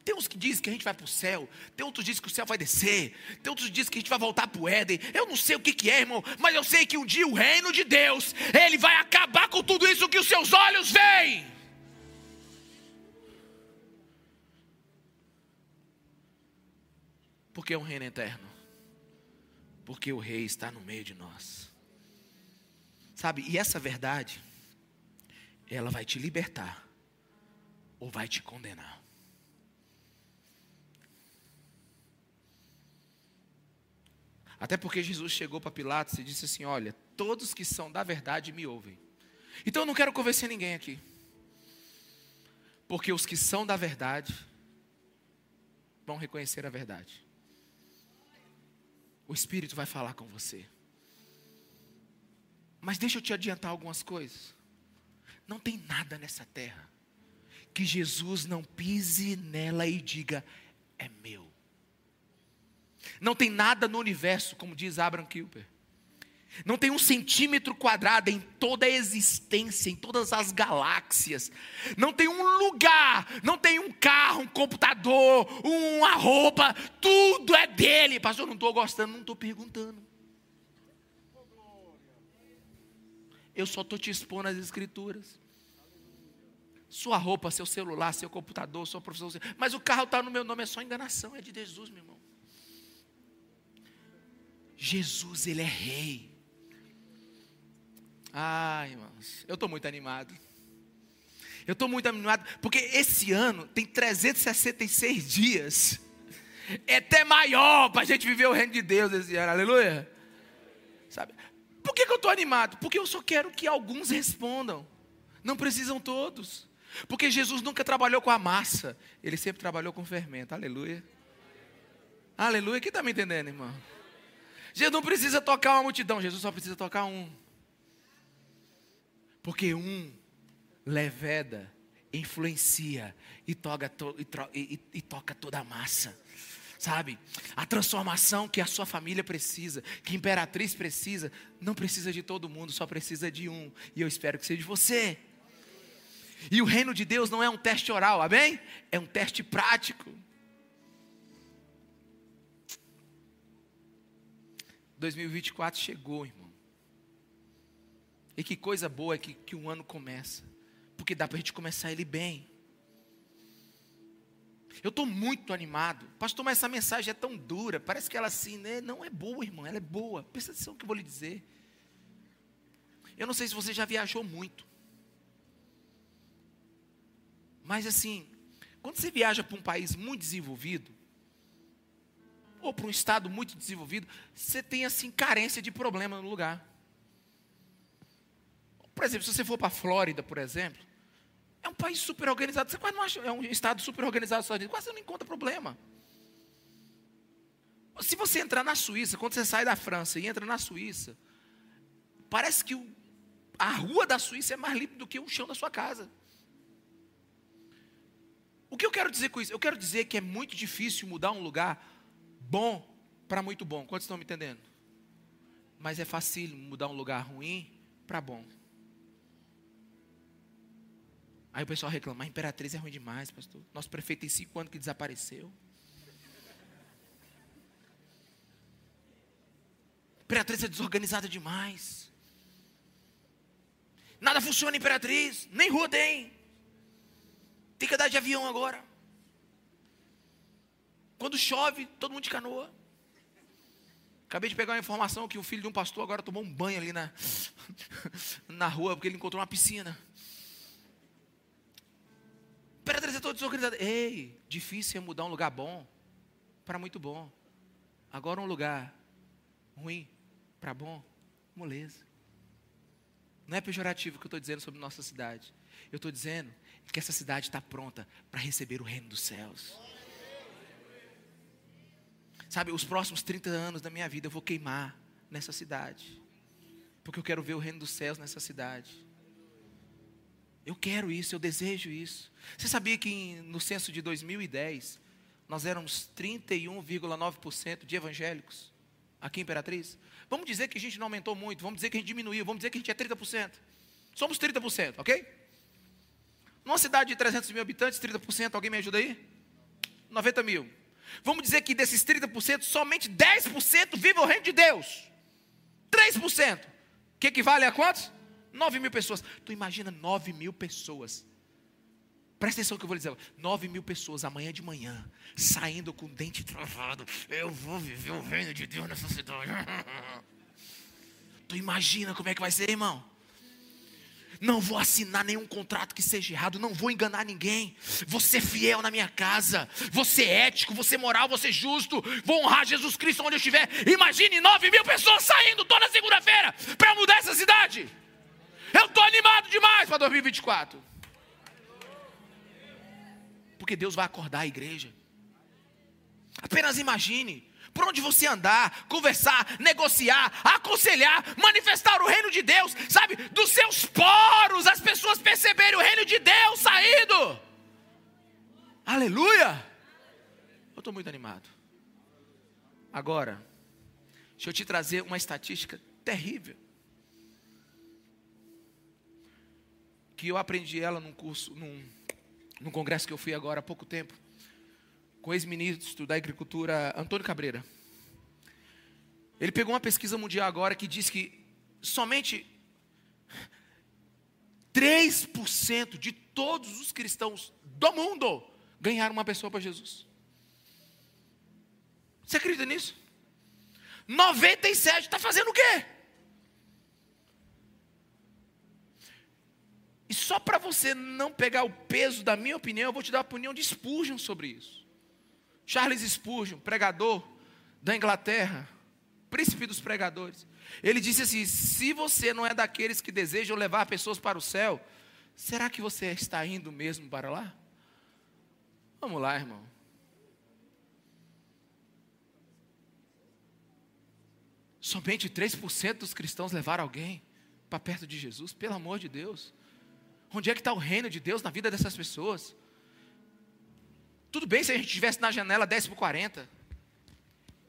[SPEAKER 1] Tem uns que dizem que a gente vai para o céu, tem outros que dizem que o céu vai descer, tem outros que dizem que a gente vai voltar para o Éden. Eu não sei o que, que é, irmão, mas eu sei que um dia o reino de Deus, ele vai acabar com tudo isso que os seus olhos veem. Porque é um reino eterno. Porque o rei está no meio de nós. Sabe? E essa verdade, ela vai te libertar ou vai te condenar. Até porque Jesus chegou para Pilatos e disse assim: Olha, todos que são da verdade me ouvem. Então eu não quero convencer ninguém aqui. Porque os que são da verdade vão reconhecer a verdade. O Espírito vai falar com você. Mas deixa eu te adiantar algumas coisas. Não tem nada nessa terra que Jesus não pise nela e diga: é meu. Não tem nada no universo, como diz Abraham Kuyper. Não tem um centímetro quadrado em toda a existência, em todas as galáxias. Não tem um lugar, não tem um carro, um computador, uma roupa, tudo é dele. Pastor, não estou gostando, não estou perguntando. Eu só estou te expondo as escrituras. Sua roupa, seu celular, seu computador, sua profissão. Mas o carro está no meu nome, é só enganação, é de Jesus, meu irmão. Jesus, Ele é Rei. Ai, irmãos, eu estou muito animado. Eu estou muito animado, porque esse ano tem 366 dias. É até maior para a gente viver o reino de Deus esse ano, aleluia. Sabe? Por que, que eu estou animado? Porque eu só quero que alguns respondam. Não precisam todos. Porque Jesus nunca trabalhou com a massa, ele sempre trabalhou com fermento, aleluia. Aleluia, quem está me entendendo, irmão? Jesus não precisa tocar uma multidão, Jesus só precisa tocar um. Porque um leveda, influencia e toca, to, e, e, e toca toda a massa. Sabe? A transformação que a sua família precisa, que a imperatriz precisa, não precisa de todo mundo, só precisa de um. E eu espero que seja de você. E o reino de Deus não é um teste oral, amém? É um teste prático. 2024 chegou, irmão. E que coisa boa é que, que um ano começa. Porque dá para a gente começar ele bem. Eu estou muito animado. Pastor, mas essa mensagem é tão dura. Parece que ela assim, né? Não é boa, irmão. Ela é boa. Presta atenção no que eu vou lhe dizer. Eu não sei se você já viajou muito. Mas assim, quando você viaja para um país muito desenvolvido, ou para um estado muito desenvolvido, você tem assim carência de problema no lugar. Por exemplo, se você for para a Flórida, por exemplo, é um país super organizado. Você quase não acha, é um estado super organizado, quase não encontra problema. Se você entrar na Suíça, quando você sai da França e entra na Suíça, parece que o, a rua da Suíça é mais limpa do que o chão da sua casa. O que eu quero dizer com isso? Eu quero dizer que é muito difícil mudar um lugar bom para muito bom. Quantos estão me entendendo? Mas é fácil mudar um lugar ruim para bom. Aí o pessoal reclama, a Imperatriz é ruim demais, pastor. Nosso prefeito tem cinco anos que desapareceu. Imperatriz é desorganizada demais. Nada funciona Imperatriz, nem rua tem. Tem que andar de avião agora. Quando chove, todo mundo de canoa. Acabei de pegar uma informação que o filho de um pastor agora tomou um banho ali na, na rua, porque ele encontrou uma piscina. Pera, é todo desorganizado. Ei, difícil é mudar um lugar bom para muito bom. Agora um lugar ruim para bom, moleza. Não é pejorativo o que eu estou dizendo sobre nossa cidade. Eu estou dizendo que essa cidade está pronta para receber o reino dos céus. Sabe, os próximos 30 anos da minha vida eu vou queimar nessa cidade. Porque eu quero ver o reino dos céus nessa cidade. Eu quero isso, eu desejo isso. Você sabia que no censo de 2010 nós éramos 31,9% de evangélicos aqui em Imperatriz? Vamos dizer que a gente não aumentou muito, vamos dizer que a gente diminuiu, vamos dizer que a gente é 30%. Somos 30%, ok? Numa cidade de 300 mil habitantes, 30%, alguém me ajuda aí? 90 mil. Vamos dizer que desses 30%, somente 10% vive o reino de Deus. 3%. Que equivale a quantos? 9 mil pessoas. Tu imagina 9 mil pessoas. Presta atenção no que eu vou dizer. 9 mil pessoas amanhã de manhã, saindo com o dente travado. Eu vou viver o reino de Deus nessa cidade. Tu imagina como é que vai ser, irmão? Não vou assinar nenhum contrato que seja errado, não vou enganar ninguém. Vou ser fiel na minha casa, vou ser ético, vou ser moral, vou ser justo, vou honrar Jesus Cristo onde eu estiver. Imagine 9 mil pessoas saindo toda segunda-feira para mudar essa cidade. Eu estou animado demais para 2024. Porque Deus vai acordar a igreja. Apenas imagine. Por onde você andar, conversar, negociar, aconselhar, manifestar o reino de Deus, sabe? Dos seus poros, as pessoas perceberem o reino de Deus saindo. Aleluia! Eu estou muito animado. Agora, deixa eu te trazer uma estatística terrível. Que eu aprendi ela num curso, num, num congresso que eu fui agora há pouco tempo com o ex-ministro da Agricultura, Antônio Cabreira. Ele pegou uma pesquisa mundial agora que diz que somente 3% de todos os cristãos do mundo ganharam uma pessoa para Jesus. Você acredita nisso? 97 está fazendo o quê? E só para você não pegar o peso da minha opinião, eu vou te dar a opinião de Spurgeon sobre isso. Charles Spurgeon, pregador da Inglaterra, príncipe dos pregadores. Ele disse assim: se você não é daqueles que desejam levar pessoas para o céu, será que você está indo mesmo para lá? Vamos lá, irmão. Somente 3% dos cristãos levaram alguém para perto de Jesus, pelo amor de Deus. Onde é que está o reino de Deus na vida dessas pessoas? Tudo bem se a gente estivesse na janela 10 por 40.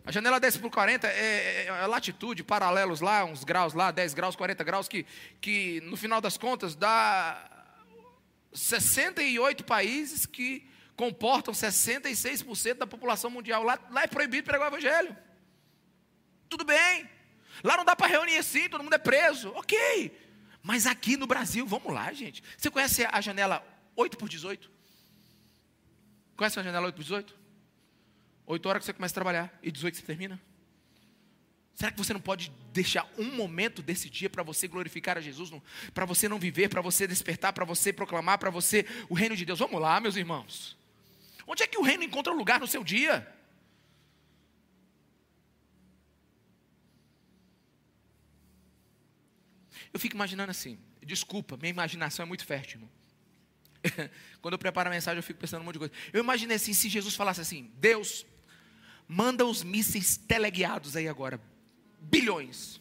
[SPEAKER 1] A janela 10 por 40 é, é, é, latitude, paralelos lá, uns graus lá, 10 graus, 40 graus, que, que no final das contas dá 68 países que comportam 66% da população mundial. Lá, lá é proibido pregar o evangelho. Tudo bem. Lá não dá para reunir assim, todo mundo é preso. Ok. Mas aqui no Brasil, vamos lá, gente. Você conhece a janela 8 por 18? Conhece a janela 8 por 18? 8 horas que você começa a trabalhar e 18 que você termina? Será que você não pode deixar um momento desse dia para você glorificar a Jesus, para você não viver, para você despertar, para você proclamar, para você o reino de Deus? Vamos lá, meus irmãos. Onde é que o reino encontra lugar no seu dia? Eu fico imaginando assim, desculpa, minha imaginação é muito fértil, irmão. Quando eu preparo a mensagem, eu fico pensando um monte de coisa. Eu imaginei assim, se Jesus falasse assim: Deus, manda os mísseis teleguiados aí agora, bilhões,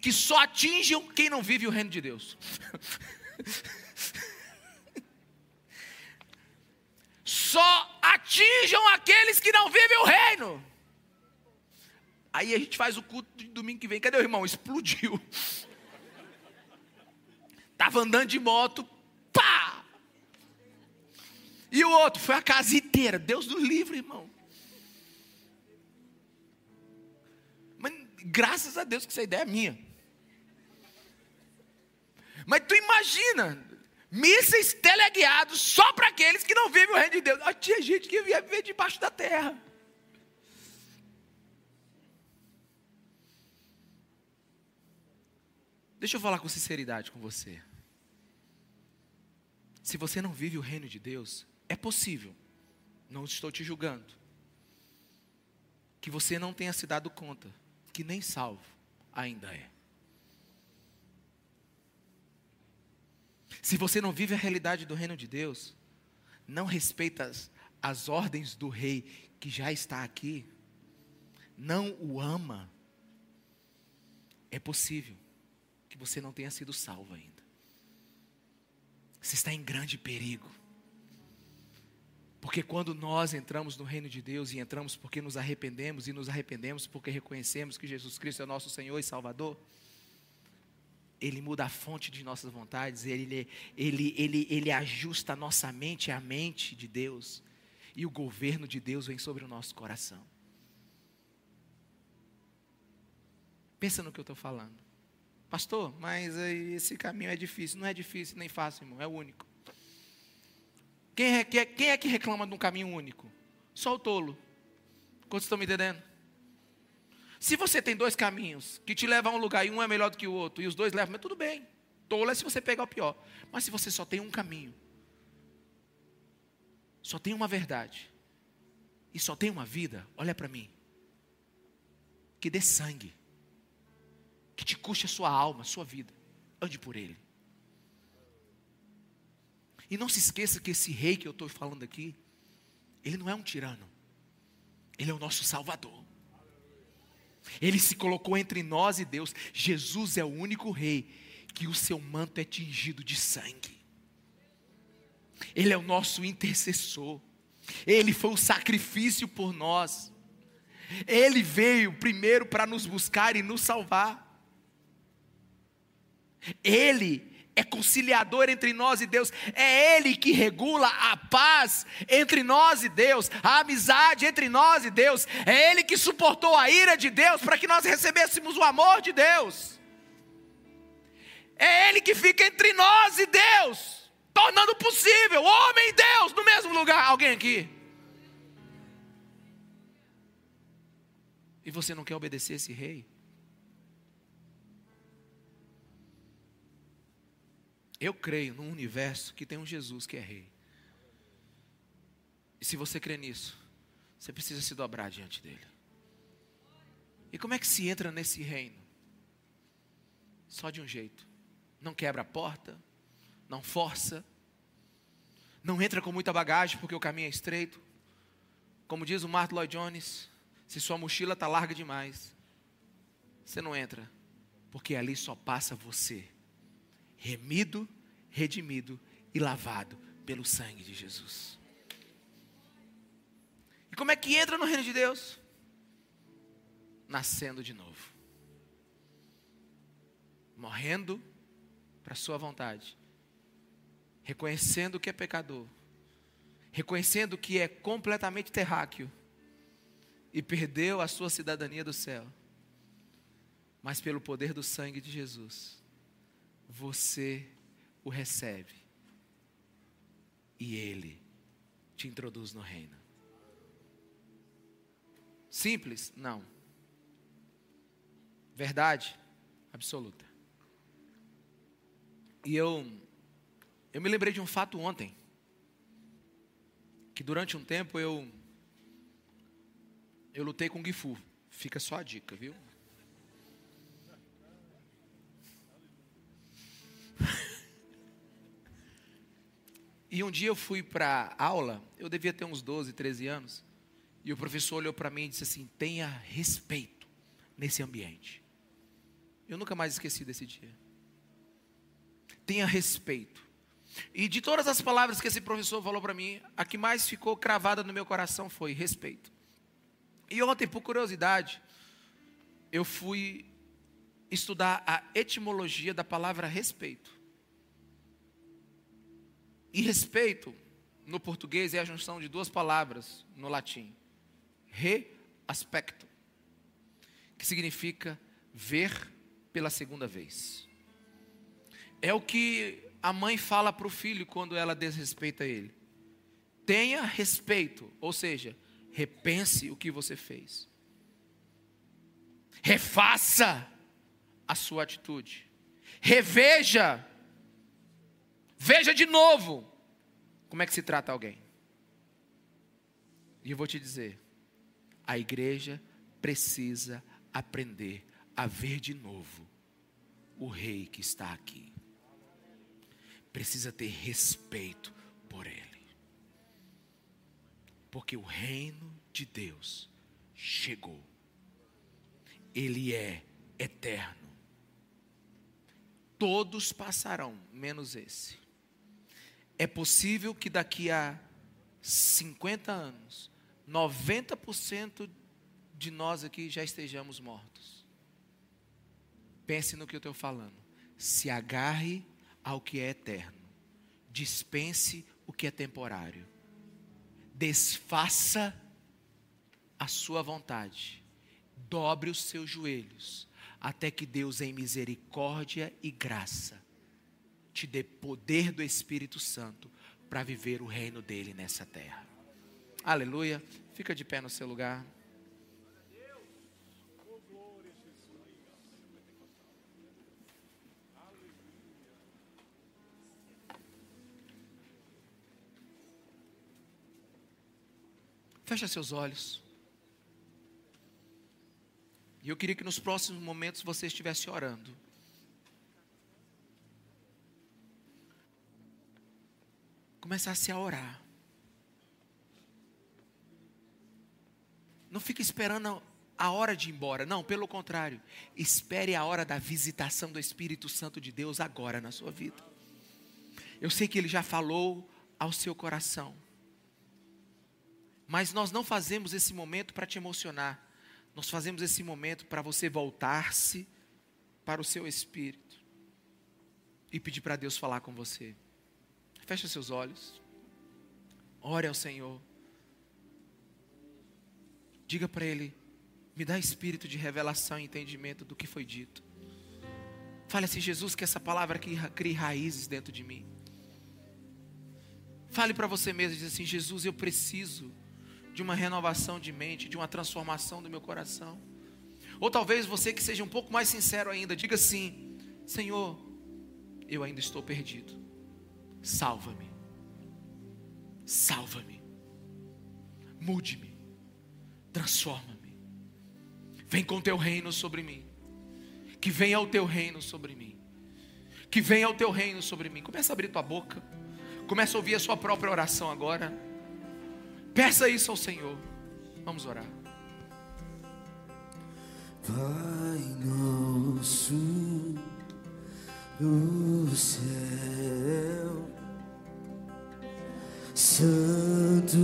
[SPEAKER 1] que só atinjam quem não vive o reino de Deus. só atinjam aqueles que não vivem o reino. Aí a gente faz o culto de domingo que vem. Cadê o irmão? Explodiu. Estava andando de moto, pá! E o outro foi a casa inteira. Deus do livre, irmão. Mas graças a Deus que essa ideia é minha. Mas tu imagina, mísseis teleguiados só para aqueles que não vivem o reino de Deus. Ah, tinha gente que via viver debaixo da terra. Deixa eu falar com sinceridade com você. Se você não vive o reino de Deus, é possível, não estou te julgando, que você não tenha se dado conta que nem salvo ainda é. Se você não vive a realidade do reino de Deus, não respeita as, as ordens do rei que já está aqui, não o ama, é possível que você não tenha sido salvo ainda. Você está em grande perigo. Porque quando nós entramos no reino de Deus e entramos porque nos arrependemos e nos arrependemos porque reconhecemos que Jesus Cristo é nosso Senhor e Salvador, Ele muda a fonte de nossas vontades, Ele, ele, ele, ele ajusta a nossa mente à mente de Deus, e o governo de Deus vem sobre o nosso coração. Pensa no que eu estou falando. Pastor, mas esse caminho é difícil. Não é difícil nem fácil, irmão, é o único. Quem é, quem é que reclama de um caminho único? Só o tolo. Quantos estão me entendendo? Se você tem dois caminhos que te levam a um lugar e um é melhor do que o outro, e os dois levam, mas tudo bem. Tolo é se você pegar o pior. Mas se você só tem um caminho, só tem uma verdade, e só tem uma vida, olha para mim, que dê sangue, que te custe a sua alma, a sua vida, ande por ele. E não se esqueça que esse rei que eu estou falando aqui, ele não é um tirano, ele é o nosso Salvador. Ele se colocou entre nós e Deus. Jesus é o único rei que o seu manto é tingido de sangue. Ele é o nosso intercessor. Ele foi o sacrifício por nós. Ele veio primeiro para nos buscar e nos salvar. Ele é conciliador entre nós e Deus, é Ele que regula a paz entre nós e Deus, a amizade entre nós e Deus, é Ele que suportou a ira de Deus para que nós recebêssemos o amor de Deus, é Ele que fica entre nós e Deus, tornando possível homem e Deus no mesmo lugar. Alguém aqui? E você não quer obedecer esse rei? Eu creio num universo que tem um Jesus que é rei. E se você crê nisso, você precisa se dobrar diante dele. E como é que se entra nesse reino? Só de um jeito. Não quebra a porta, não força, não entra com muita bagagem porque o caminho é estreito. Como diz o Martin Lloyd Jones, se sua mochila está larga demais, você não entra, porque ali só passa você remido, redimido e lavado pelo sangue de Jesus. E como é que entra no reino de Deus? Nascendo de novo. Morrendo para a sua vontade. Reconhecendo que é pecador. Reconhecendo que é completamente terráqueo. E perdeu a sua cidadania do céu. Mas pelo poder do sangue de Jesus você o recebe e ele te introduz no reino. Simples? Não. Verdade? Absoluta. E eu eu me lembrei de um fato ontem que durante um tempo eu eu lutei com o Gifu. Fica só a dica, viu? E um dia eu fui para aula, eu devia ter uns 12, 13 anos, e o professor olhou para mim e disse assim: tenha respeito nesse ambiente. Eu nunca mais esqueci desse dia. Tenha respeito. E de todas as palavras que esse professor falou para mim, a que mais ficou cravada no meu coração foi respeito. E ontem, por curiosidade, eu fui estudar a etimologia da palavra respeito. E respeito, no português, é a junção de duas palavras no latim: re aspecto, que significa ver pela segunda vez. É o que a mãe fala para o filho quando ela desrespeita ele. Tenha respeito, ou seja, repense o que você fez. Refaça a sua atitude. Reveja Veja de novo como é que se trata alguém. E eu vou te dizer: a igreja precisa aprender a ver de novo o rei que está aqui. Precisa ter respeito por ele. Porque o reino de Deus chegou. Ele é eterno. Todos passarão, menos esse. É possível que daqui a 50 anos, 90% de nós aqui já estejamos mortos. Pense no que eu estou falando. Se agarre ao que é eterno. Dispense o que é temporário. Desfaça a sua vontade. Dobre os seus joelhos. Até que Deus, em misericórdia e graça, te dê poder do Espírito Santo para viver o reino dele nessa terra. Aleluia. Fica de pé no seu lugar. Fecha seus olhos. E eu queria que nos próximos momentos você estivesse orando. Começasse a orar. Não fique esperando a hora de ir embora. Não, pelo contrário. Espere a hora da visitação do Espírito Santo de Deus agora na sua vida. Eu sei que Ele já falou ao seu coração. Mas nós não fazemos esse momento para te emocionar. Nós fazemos esse momento para você voltar-se para o seu espírito e pedir para Deus falar com você. Feche seus olhos. Ore ao Senhor. Diga para Ele: me dá espírito de revelação e entendimento do que foi dito. Fale assim, Jesus, que essa palavra aqui crie raízes dentro de mim. Fale para você mesmo, diz assim, Jesus, eu preciso de uma renovação de mente, de uma transformação do meu coração. Ou talvez você que seja um pouco mais sincero ainda, diga assim: Senhor, eu ainda estou perdido. Salva-me. Salva-me. Mude-me. Transforma-me. Vem com teu reino sobre mim. Que venha o teu reino sobre mim. Que venha o teu reino sobre mim. Começa a abrir tua boca. Começa a ouvir a sua própria oração agora. Peça isso ao Senhor. Vamos orar.
[SPEAKER 2] Pai nosso no céu, Santo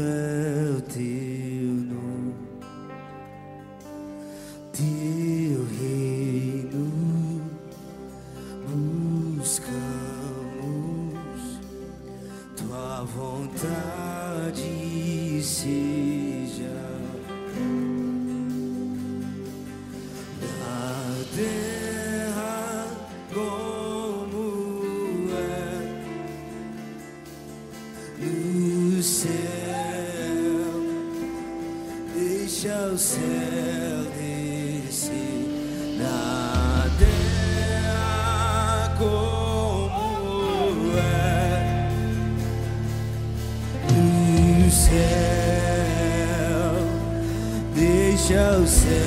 [SPEAKER 2] é o teu nome, teu reino. Buscamos, tua vontade O céu descer na terra como é no céu. Deixa o céu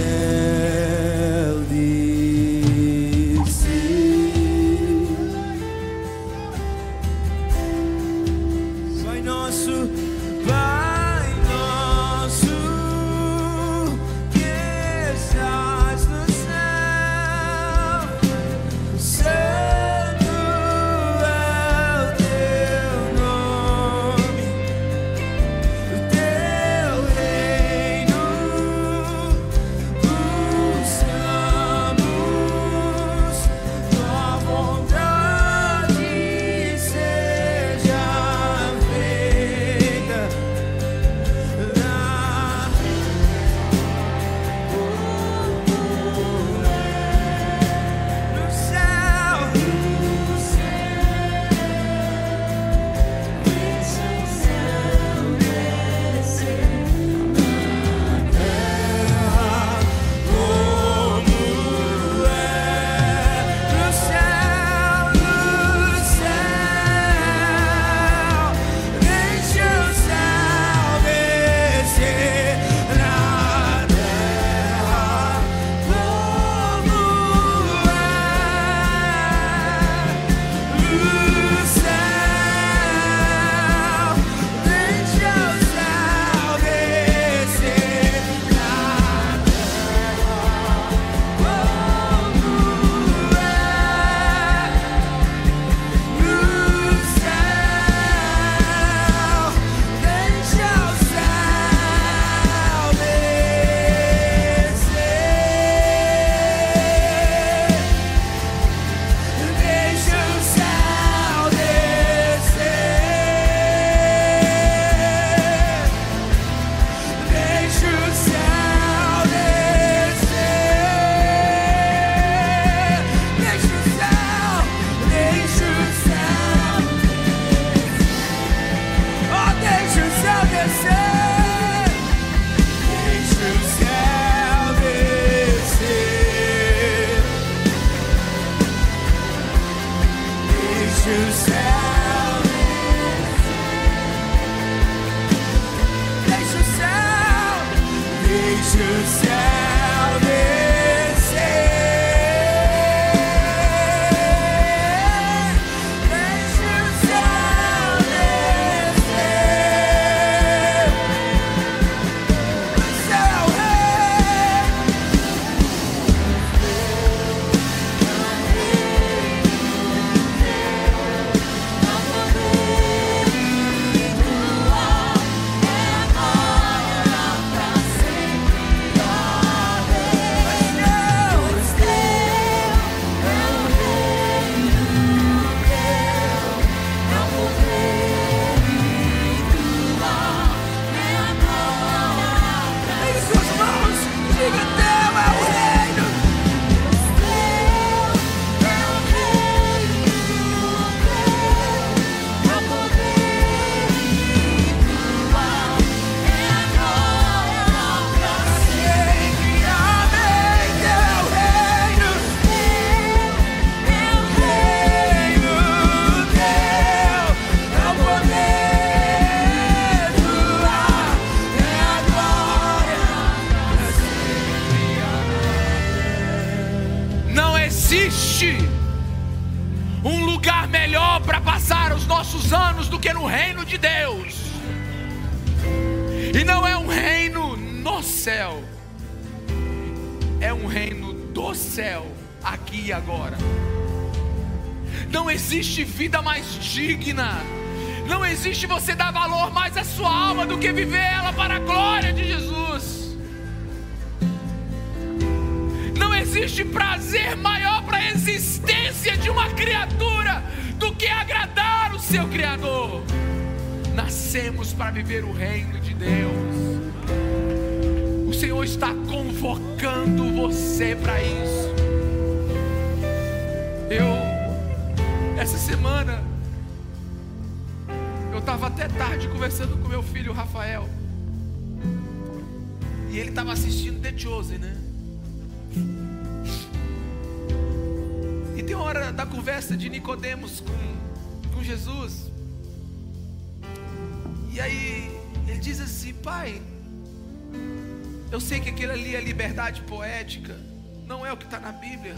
[SPEAKER 1] eu sei que aquilo ali é liberdade poética, não é o que está na Bíblia,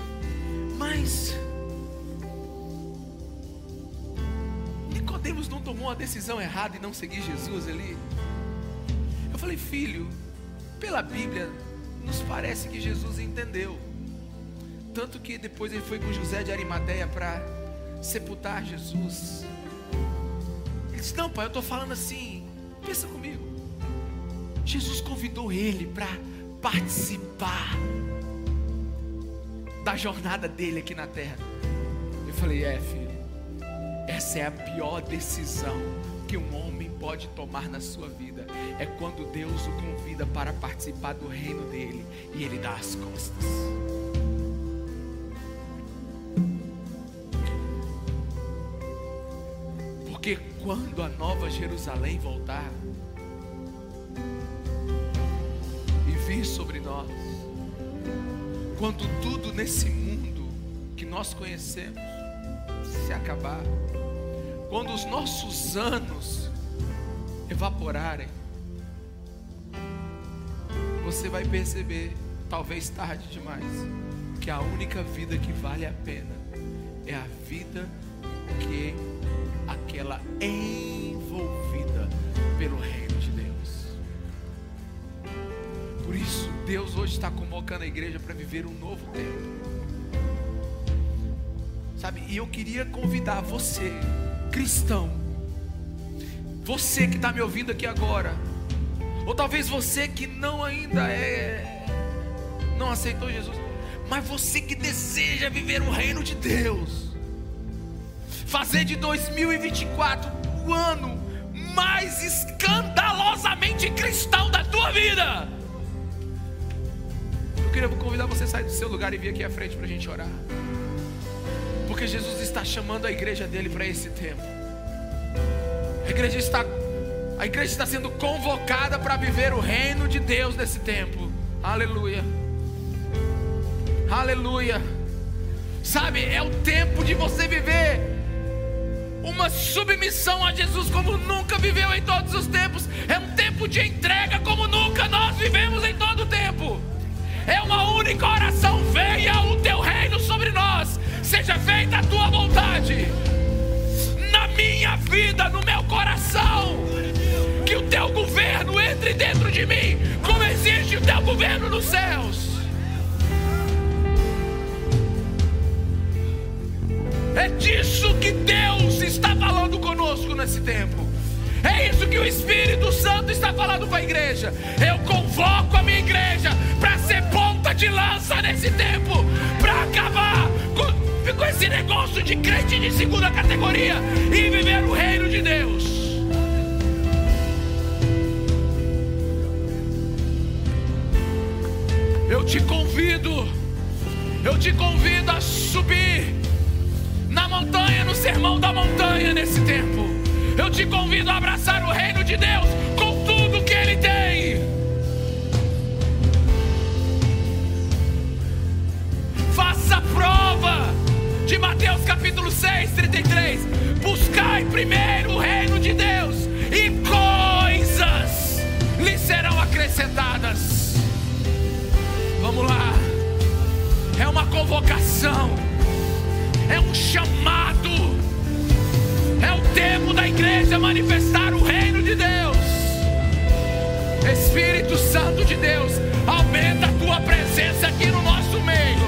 [SPEAKER 1] mas Nicodemos não tomou uma decisão errada e não seguir Jesus ali. Eu falei, filho, pela Bíblia, nos parece que Jesus entendeu. Tanto que depois ele foi com José de Arimateia para sepultar Jesus. Ele disse: Não, pai, eu estou falando assim. Pensa comigo. Jesus convidou ele para participar da jornada dele aqui na terra. Eu falei: É, filho, essa é a pior decisão que um homem pode tomar na sua vida. É quando Deus o convida para participar do reino dele e ele dá as costas. Porque quando a nova Jerusalém voltar nós, quando tudo nesse mundo que nós conhecemos se acabar, quando os nossos anos evaporarem, você vai perceber, talvez tarde demais, que a única vida que vale a pena é a vida que aquela envolvida pelo reino Deus hoje está convocando a igreja para viver um novo tempo. Sabe, e eu queria convidar você, cristão, você que está me ouvindo aqui agora, ou talvez você que não ainda é, não aceitou Jesus, mas você que deseja viver o reino de Deus, fazer de 2024 o ano mais escandalosamente cristão da tua vida. Eu queria convidar você a sair do seu lugar e vir aqui à frente para a gente orar. Porque Jesus está chamando a igreja dele para esse tempo. A igreja está a igreja está sendo convocada para viver o reino de Deus nesse tempo. Aleluia. Aleluia. Sabe, é o tempo de você viver uma submissão a Jesus como nunca viveu em todos os tempos. É um tempo de entrega como nunca nós vivemos em todo o tempo. É uma única oração: venha o teu reino sobre nós, seja feita a tua vontade, na minha vida, no meu coração. Que o teu governo entre dentro de mim, como existe o teu governo nos céus. É disso que Deus está falando conosco nesse tempo. É isso que o Espírito Santo está falando para a igreja. Eu convoco a minha igreja para ser ponta de lança nesse tempo, para acabar com, com esse negócio de crente de segunda categoria e viver o reino de Deus. Eu te convido, eu te convido a subir na montanha, no sermão da montanha nesse tempo. Eu te convido a abraçar o reino de Deus com tudo que Ele tem. Faça prova de Mateus capítulo 6, 33. Buscai primeiro o reino de Deus e coisas lhe serão acrescentadas. Vamos lá, é uma convocação é um chamado, é o tempo da igreja manifestar o reino de Deus. Espírito Santo de Deus, aumenta a tua presença aqui no nosso meio,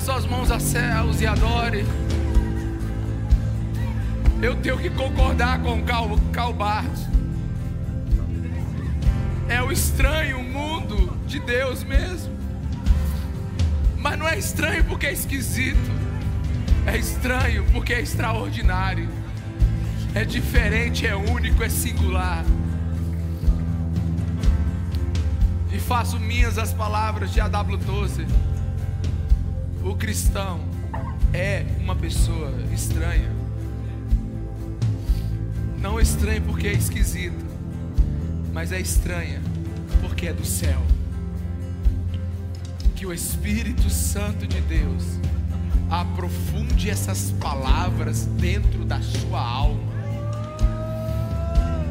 [SPEAKER 1] Erga suas mãos a céus e adore. Eu tenho que concordar com Cal, Calbart. É o estranho mundo de Deus mesmo. Mas não é estranho porque é esquisito. É estranho porque é extraordinário. É diferente, é único, é singular. E faço minhas as palavras de A.W. Tozer. Cristão é uma pessoa estranha. Não estranha porque é esquisito, mas é estranha porque é do céu. Que o Espírito Santo de Deus aprofunde essas palavras dentro da sua alma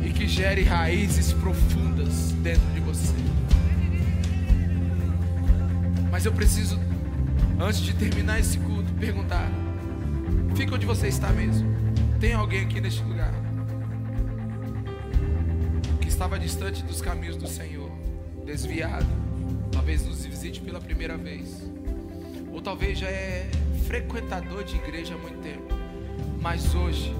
[SPEAKER 1] e que gere raízes profundas dentro de você. Mas eu preciso, antes de terminar esse culto, perguntar: fica onde você está mesmo. Tem alguém aqui neste lugar que estava distante dos caminhos do Senhor, desviado, talvez nos visite pela primeira vez, ou talvez já é frequentador de igreja há muito tempo, mas hoje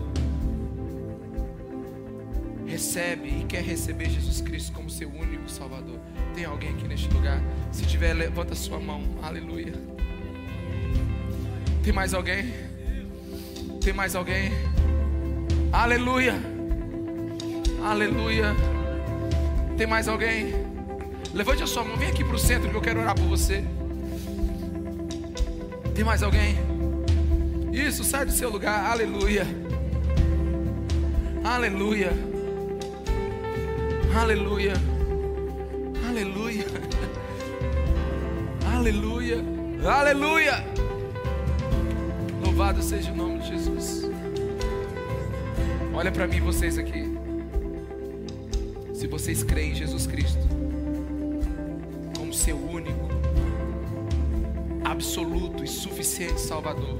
[SPEAKER 1] recebe e quer receber Jesus Cristo como seu único Salvador. Tem alguém aqui neste lugar? Se tiver, levanta sua mão. Aleluia. Tem mais alguém? Tem mais alguém? Aleluia. Aleluia. Tem mais alguém? Levante a sua mão, vem aqui para o centro que eu quero orar por você. Tem mais alguém? Isso, sai do seu lugar. Aleluia. Aleluia. Aleluia. Aleluia. Aleluia. Aleluia. Louvado seja o nome de Jesus. Olha para mim, vocês aqui. Se vocês creem em Jesus Cristo como seu único, absoluto e suficiente Salvador,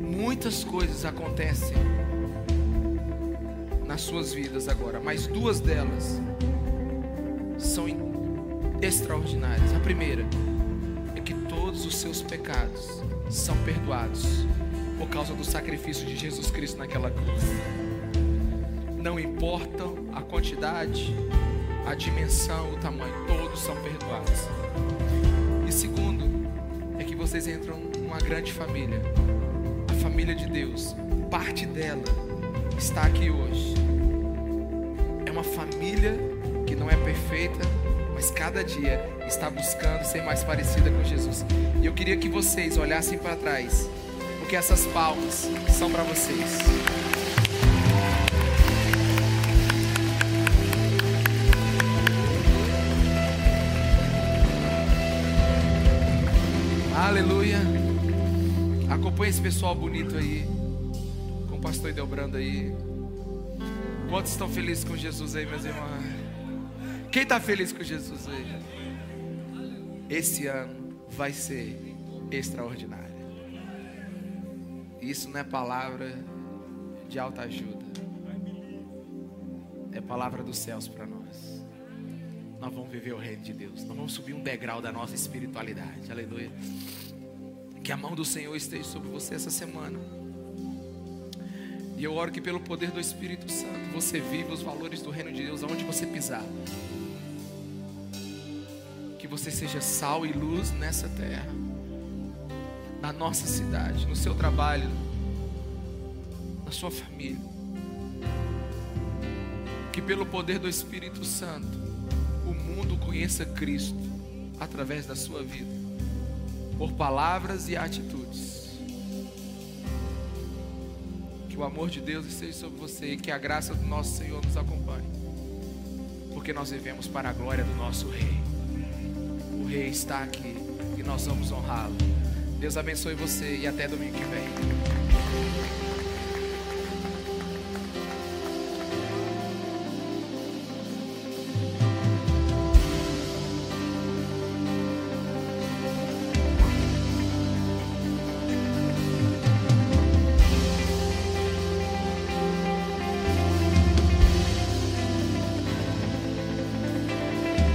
[SPEAKER 1] muitas coisas acontecem nas suas vidas agora, mas duas delas são extraordinárias. A primeira todos os seus pecados são perdoados por causa do sacrifício de Jesus Cristo naquela cruz. Não importa a quantidade, a dimensão, o tamanho, todos são perdoados. E segundo, é que vocês entram numa grande família, a família de Deus. Parte dela está aqui hoje. É uma família que não é perfeita, mas cada dia está buscando ser mais parecida com Jesus. E eu queria que vocês olhassem para trás, porque essas palmas são para vocês. Aleluia. Acompanhe esse pessoal bonito aí. Com o pastor Edelbrando aí. Quantos estão felizes com Jesus aí, meus irmãos? Quem está feliz com Jesus aí? Esse ano vai ser extraordinário. Isso não é palavra de alta ajuda. É palavra dos céus para nós. Nós vamos viver o reino de Deus. Nós vamos subir um degrau da nossa espiritualidade. Aleluia. Que a mão do Senhor esteja sobre você essa semana. E eu oro que pelo poder do Espírito Santo você viva os valores do reino de Deus aonde você pisar. Você seja sal e luz nessa terra, na nossa cidade, no seu trabalho, na sua família. Que pelo poder do Espírito Santo o mundo conheça Cristo através da sua vida, por palavras e atitudes que o amor de Deus esteja sobre você e que a graça do nosso Senhor nos acompanhe. Porque nós vivemos para a glória do nosso Rei. Rei está aqui e nós vamos honrá-lo. Deus abençoe você e até domingo que vem.